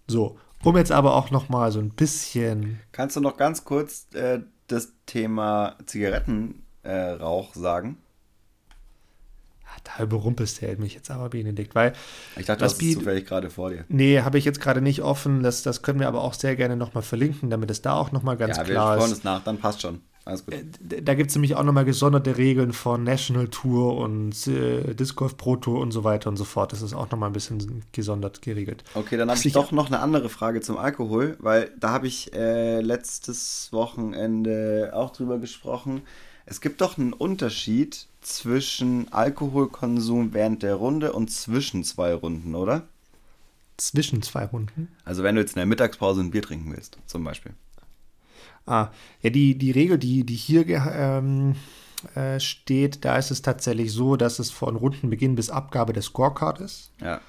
S2: So, um jetzt aber auch nochmal so ein bisschen.
S1: Kannst du noch ganz kurz äh, das Thema Zigarettenrauch äh, sagen?
S2: Da überrumpelst du mich jetzt aber, Benedikt, weil.
S1: Ich dachte, das ist zufällig gerade vor dir.
S2: Nee, habe ich jetzt gerade nicht offen. Das, das können wir aber auch sehr gerne nochmal verlinken, damit es da auch nochmal ganz ja, klar ist. Ja, wir
S1: es nach, dann passt schon. Alles gut.
S2: Äh, da gibt es nämlich auch nochmal gesonderte Regeln von National Tour und äh, Disc Golf Pro Tour und so weiter und so fort. Das ist auch nochmal ein bisschen gesondert geregelt.
S1: Okay, dann habe ich doch noch eine andere Frage zum Alkohol, weil da habe ich äh, letztes Wochenende auch drüber gesprochen. Es gibt doch einen Unterschied zwischen Alkoholkonsum während der Runde und zwischen zwei Runden, oder?
S2: Zwischen zwei Runden?
S1: Also wenn du jetzt in der Mittagspause ein Bier trinken willst, zum Beispiel.
S2: Ah, ja, die, die Regel, die, die hier ähm, äh, steht, da ist es tatsächlich so, dass es von Rundenbeginn bis Abgabe des Scorecard ist.
S1: Ja.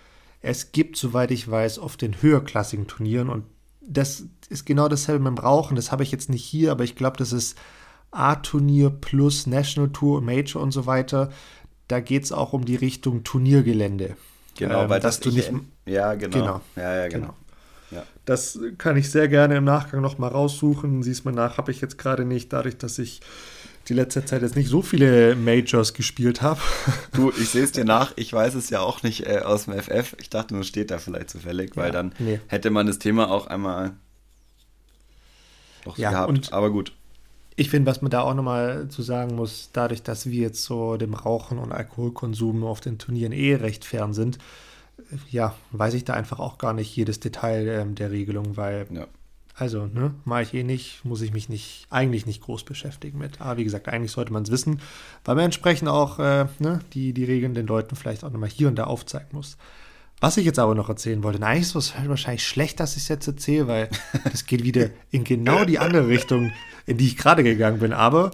S2: Es gibt, soweit ich weiß, auf den höherklassigen Turnieren und das ist genau dasselbe mit dem Rauchen. Das habe ich jetzt nicht hier, aber ich glaube, das ist A-Turnier plus National Tour, Major und so weiter. Da geht es auch um die Richtung Turniergelände.
S1: Genau, ähm, weil das du nicht. Ja, genau. genau. Ja, ja, genau. genau.
S2: Ja. Das kann ich sehr gerne im Nachgang nochmal raussuchen. Siehst mal nach, habe ich jetzt gerade nicht, dadurch, dass ich die letzte Zeit jetzt nicht so viele Majors gespielt habe. <laughs>
S1: Du, ich sehe es dir nach, ich weiß es ja auch nicht äh, aus dem FF. Ich dachte nur, steht da vielleicht zufällig, weil ja, dann nee. hätte man das Thema auch einmal
S2: doch ja, gehabt. Und Aber gut ich finde, was man da auch nochmal zu sagen muss, dadurch, dass wir jetzt so dem Rauchen und Alkoholkonsum auf den Turnieren eh recht fern sind, ja, weiß ich da einfach auch gar nicht jedes Detail ähm, der Regelung, weil, ja. also, ne, mache ich eh nicht, muss ich mich nicht, eigentlich nicht groß beschäftigen mit. Aber wie gesagt, eigentlich sollte man es wissen, weil man entsprechend auch äh, ne, die, die Regeln den Leuten vielleicht auch nochmal hier und da aufzeigen muss. Was ich jetzt aber noch erzählen wollte, nein, ist es wahrscheinlich schlecht, dass ich es jetzt erzähle, weil <laughs> das geht wieder in genau die andere Richtung, in die ich gerade gegangen bin. Aber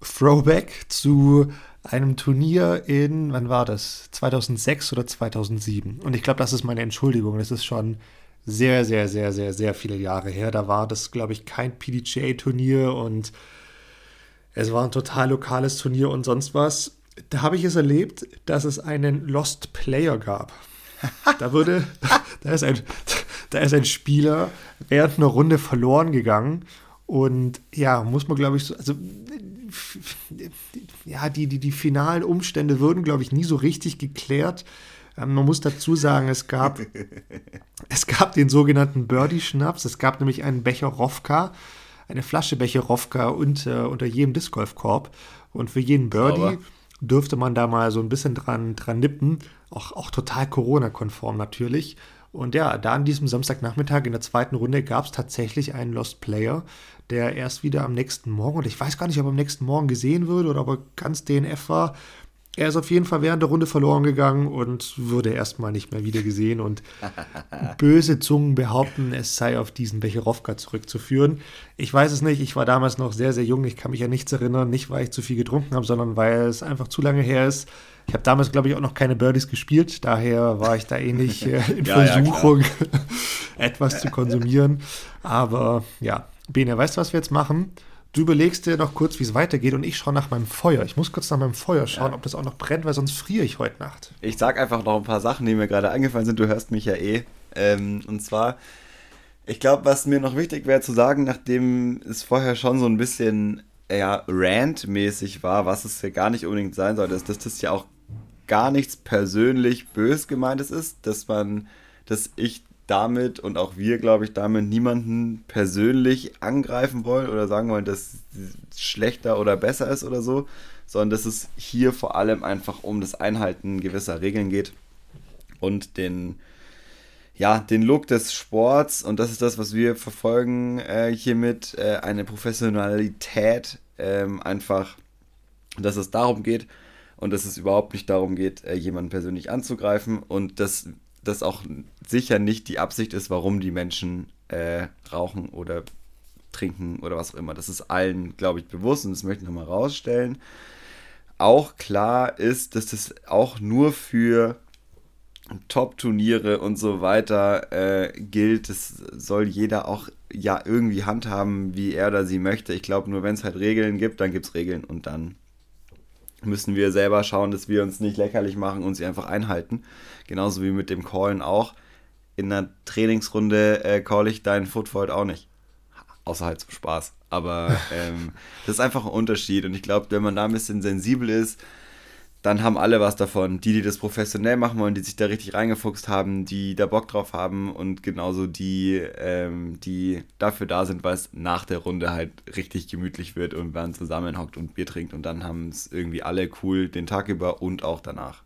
S2: Throwback zu einem Turnier in, wann war das? 2006 oder 2007. Und ich glaube, das ist meine Entschuldigung. Das ist schon sehr, sehr, sehr, sehr, sehr viele Jahre her. Da war das, glaube ich, kein PDGA-Turnier und es war ein total lokales Turnier und sonst was. Da habe ich es erlebt, dass es einen Lost Player gab. <laughs> Da würde, da ist ein, da ist ein Spieler während einer Runde verloren gegangen und ja, muss man glaube ich so, also ja, die, die, die finalen Umstände würden glaube ich nie so richtig geklärt, Ähm, man muss dazu sagen, es gab, <laughs> es gab den sogenannten Birdie-Schnaps. Es gab nämlich einen Becher Rofka, eine Flasche Becher Rofka und, äh, unter jedem Disc Golf Korb. Und für jeden Birdie Sauber. dürfte man da mal so ein bisschen dran, dran nippen. Auch, auch total Corona-konform natürlich. Und ja, da an diesem Samstagnachmittag in der zweiten Runde gab es tatsächlich einen Lost Player, der erst wieder am nächsten Morgen, und ich weiß gar nicht, ob er am nächsten Morgen gesehen würde oder ob er ganz DNF war, er ist auf jeden Fall während der Runde verloren gegangen und würde erstmal nicht mehr wieder gesehen. Und <laughs> böse Zungen behaupten, es sei auf diesen Becherowka zurückzuführen. Ich weiß es nicht. Ich war damals noch sehr, sehr jung. Ich kann mich an nichts erinnern. Nicht, weil ich zu viel getrunken habe, sondern weil es einfach zu lange her ist. Ich habe damals, glaube ich, auch noch keine Birdies gespielt. Daher war ich da ähnlich eh äh, <laughs> in ja, Versuchung, ja, <laughs> etwas zu konsumieren. Aber ja, Bene, weißt du, was wir jetzt machen? Du überlegst dir noch kurz, wie es weitergeht und ich schaue nach meinem Feuer. Ich muss kurz nach meinem Feuer schauen, ja. ob das auch noch brennt, weil sonst friere ich heute Nacht.
S1: Ich sag einfach noch ein paar Sachen, die mir gerade eingefallen sind. Du hörst mich ja eh. Ähm, und zwar, ich glaube, was mir noch wichtig wäre zu sagen, nachdem es vorher schon so ein bisschen ja, Rant-mäßig war, was es ja gar nicht unbedingt sein sollte, ist, dass das ja auch gar nichts persönlich bös gemeintes ist, dass man, dass ich damit und auch wir, glaube ich, damit niemanden persönlich angreifen wollen oder sagen wollen, dass es schlechter oder besser ist oder so, sondern dass es hier vor allem einfach um das Einhalten gewisser Regeln geht und den, ja, den Look des Sports und das ist das, was wir verfolgen äh, hiermit, äh, eine Professionalität ähm, einfach, dass es darum geht und dass es überhaupt nicht darum geht, äh, jemanden persönlich anzugreifen und dass das auch sicher nicht die Absicht ist, warum die Menschen äh, rauchen oder trinken oder was auch immer. Das ist allen, glaube ich, bewusst und das möchte ich nochmal rausstellen. Auch klar ist, dass das auch nur für Top-Turniere und so weiter äh, gilt. Das soll jeder auch ja irgendwie handhaben, wie er oder sie möchte. Ich glaube, nur wenn es halt Regeln gibt, dann gibt es Regeln und dann müssen wir selber schauen, dass wir uns nicht lächerlich machen und sie einfach einhalten. Genauso wie mit dem Callen auch. In einer Trainingsrunde äh, call ich deinen Footfault auch nicht. Außer halt zum Spaß. Aber <laughs> ähm, das ist einfach ein Unterschied. Und ich glaube, wenn man da ein bisschen sensibel ist, dann haben alle was davon. Die, die das professionell machen wollen, die sich da richtig reingefuchst haben, die da Bock drauf haben und genauso die, ähm, die dafür da sind, weil es nach der Runde halt richtig gemütlich wird und man zusammenhockt und Bier trinkt und dann haben es irgendwie alle cool den Tag über und auch danach.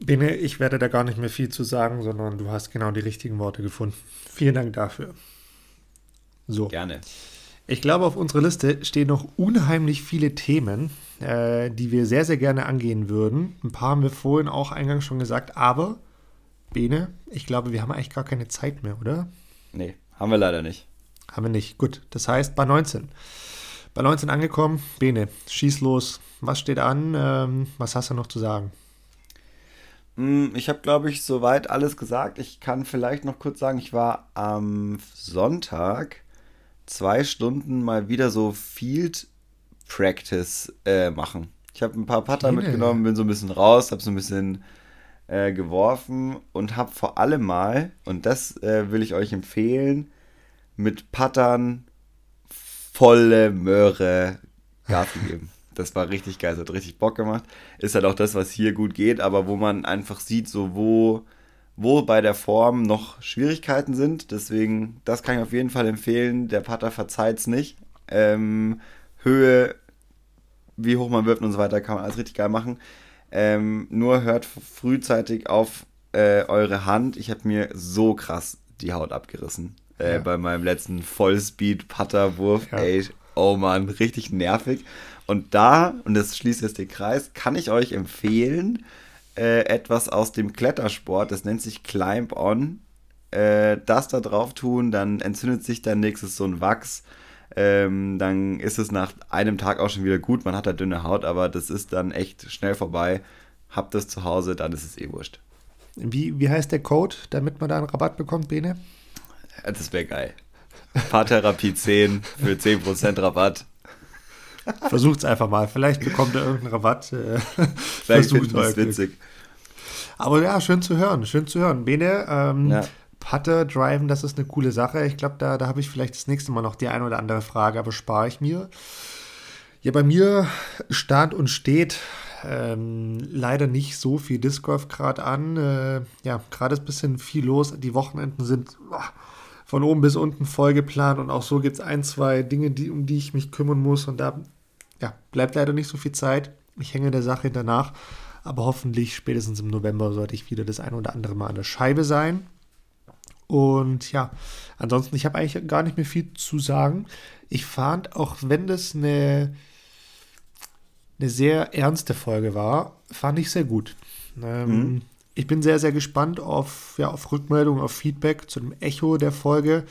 S2: Bene, ich werde da gar nicht mehr viel zu sagen, sondern du hast genau die richtigen Worte gefunden. Vielen Dank dafür.
S1: So. Gerne.
S2: Ich glaube, auf unserer Liste stehen noch unheimlich viele Themen, äh, die wir sehr, sehr gerne angehen würden. Ein paar haben wir vorhin auch eingangs schon gesagt, aber Bene, ich glaube, wir haben eigentlich gar keine Zeit mehr, oder?
S1: Nee, haben wir leider nicht.
S2: Haben wir nicht. Gut, das heißt bei 19. Bei 19 angekommen, Bene, schieß los. Was steht an? Ähm, was hast du noch zu sagen?
S1: Hm, ich habe, glaube ich, soweit alles gesagt. Ich kann vielleicht noch kurz sagen, ich war am Sonntag zwei Stunden mal wieder so Field Practice äh, machen. Ich habe ein paar Putter Keine. mitgenommen, bin so ein bisschen raus, habe so ein bisschen äh, geworfen und habe vor allem mal, und das äh, will ich euch empfehlen, mit Puttern volle Möhre Gas <laughs> gegeben. Das war richtig geil, das hat richtig Bock gemacht. Ist halt auch das, was hier gut geht, aber wo man einfach sieht, so wo wo bei der Form noch Schwierigkeiten sind. Deswegen, das kann ich auf jeden Fall empfehlen. Der Putter verzeiht es nicht. Ähm, Höhe, wie hoch man wirft und so weiter, kann man alles richtig geil machen. Ähm, nur hört frühzeitig auf äh, eure Hand. Ich habe mir so krass die Haut abgerissen. Äh, ja. Bei meinem letzten Vollspeed-Putter-Wurf. Ja. Ey, oh man, richtig nervig. Und da, und das schließt jetzt den Kreis, kann ich euch empfehlen, äh, etwas aus dem Klettersport, das nennt sich Climb On. Äh, das da drauf tun, dann entzündet sich dann nächstes so ein Wachs. Ähm, dann ist es nach einem Tag auch schon wieder gut. Man hat da dünne Haut, aber das ist dann echt schnell vorbei. Habt das zu Hause, dann ist es eh wurscht.
S2: Wie, wie heißt der Code, damit man da einen Rabatt bekommt, Bene?
S1: Das wäre geil. Paartherapie 10 für 10% Rabatt.
S2: Versucht es einfach mal. Vielleicht bekommt er irgendeinen Rabatt. Äh, <laughs>
S1: Vielleicht Versucht es witzig.
S2: Aber ja, schön zu hören. Schön zu hören. Bene, ähm, ja. Putter, Driven, das ist eine coole Sache. Ich glaube, da, da habe ich vielleicht das nächste Mal noch die eine oder andere Frage, aber spare ich mir. Ja, bei mir stand und steht ähm, leider nicht so viel Disc Golf gerade an. Äh, ja, gerade ist ein bisschen viel los. Die Wochenenden sind boah, von oben bis unten voll geplant und auch so gibt es ein, zwei Dinge, die, um die ich mich kümmern muss und da ja, bleibt leider nicht so viel Zeit. Ich hänge der Sache danach, aber hoffentlich spätestens im November sollte ich wieder das ein oder andere Mal an der Scheibe sein. Und ja, ansonsten, ich habe eigentlich gar nicht mehr viel zu sagen. Ich fand, auch wenn das eine, eine sehr ernste Folge war, fand ich sehr gut. Ähm, mhm. Ich bin sehr, sehr gespannt auf, ja, auf Rückmeldungen, auf Feedback zu dem Echo der Folge.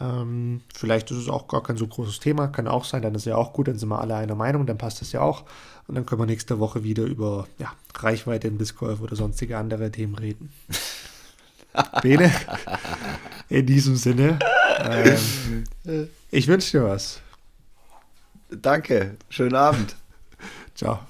S2: Ähm, vielleicht ist es auch gar kein so großes Thema, kann auch sein, dann ist ja auch gut, dann sind wir alle einer Meinung, dann passt das ja auch. Und dann können wir nächste Woche wieder über ja, Reichweite im Disc Golf oder sonstige andere Themen reden. <laughs> Bene, in diesem Sinne, ähm, ich wünsche dir was.
S1: Danke, schönen Abend.
S2: Ciao.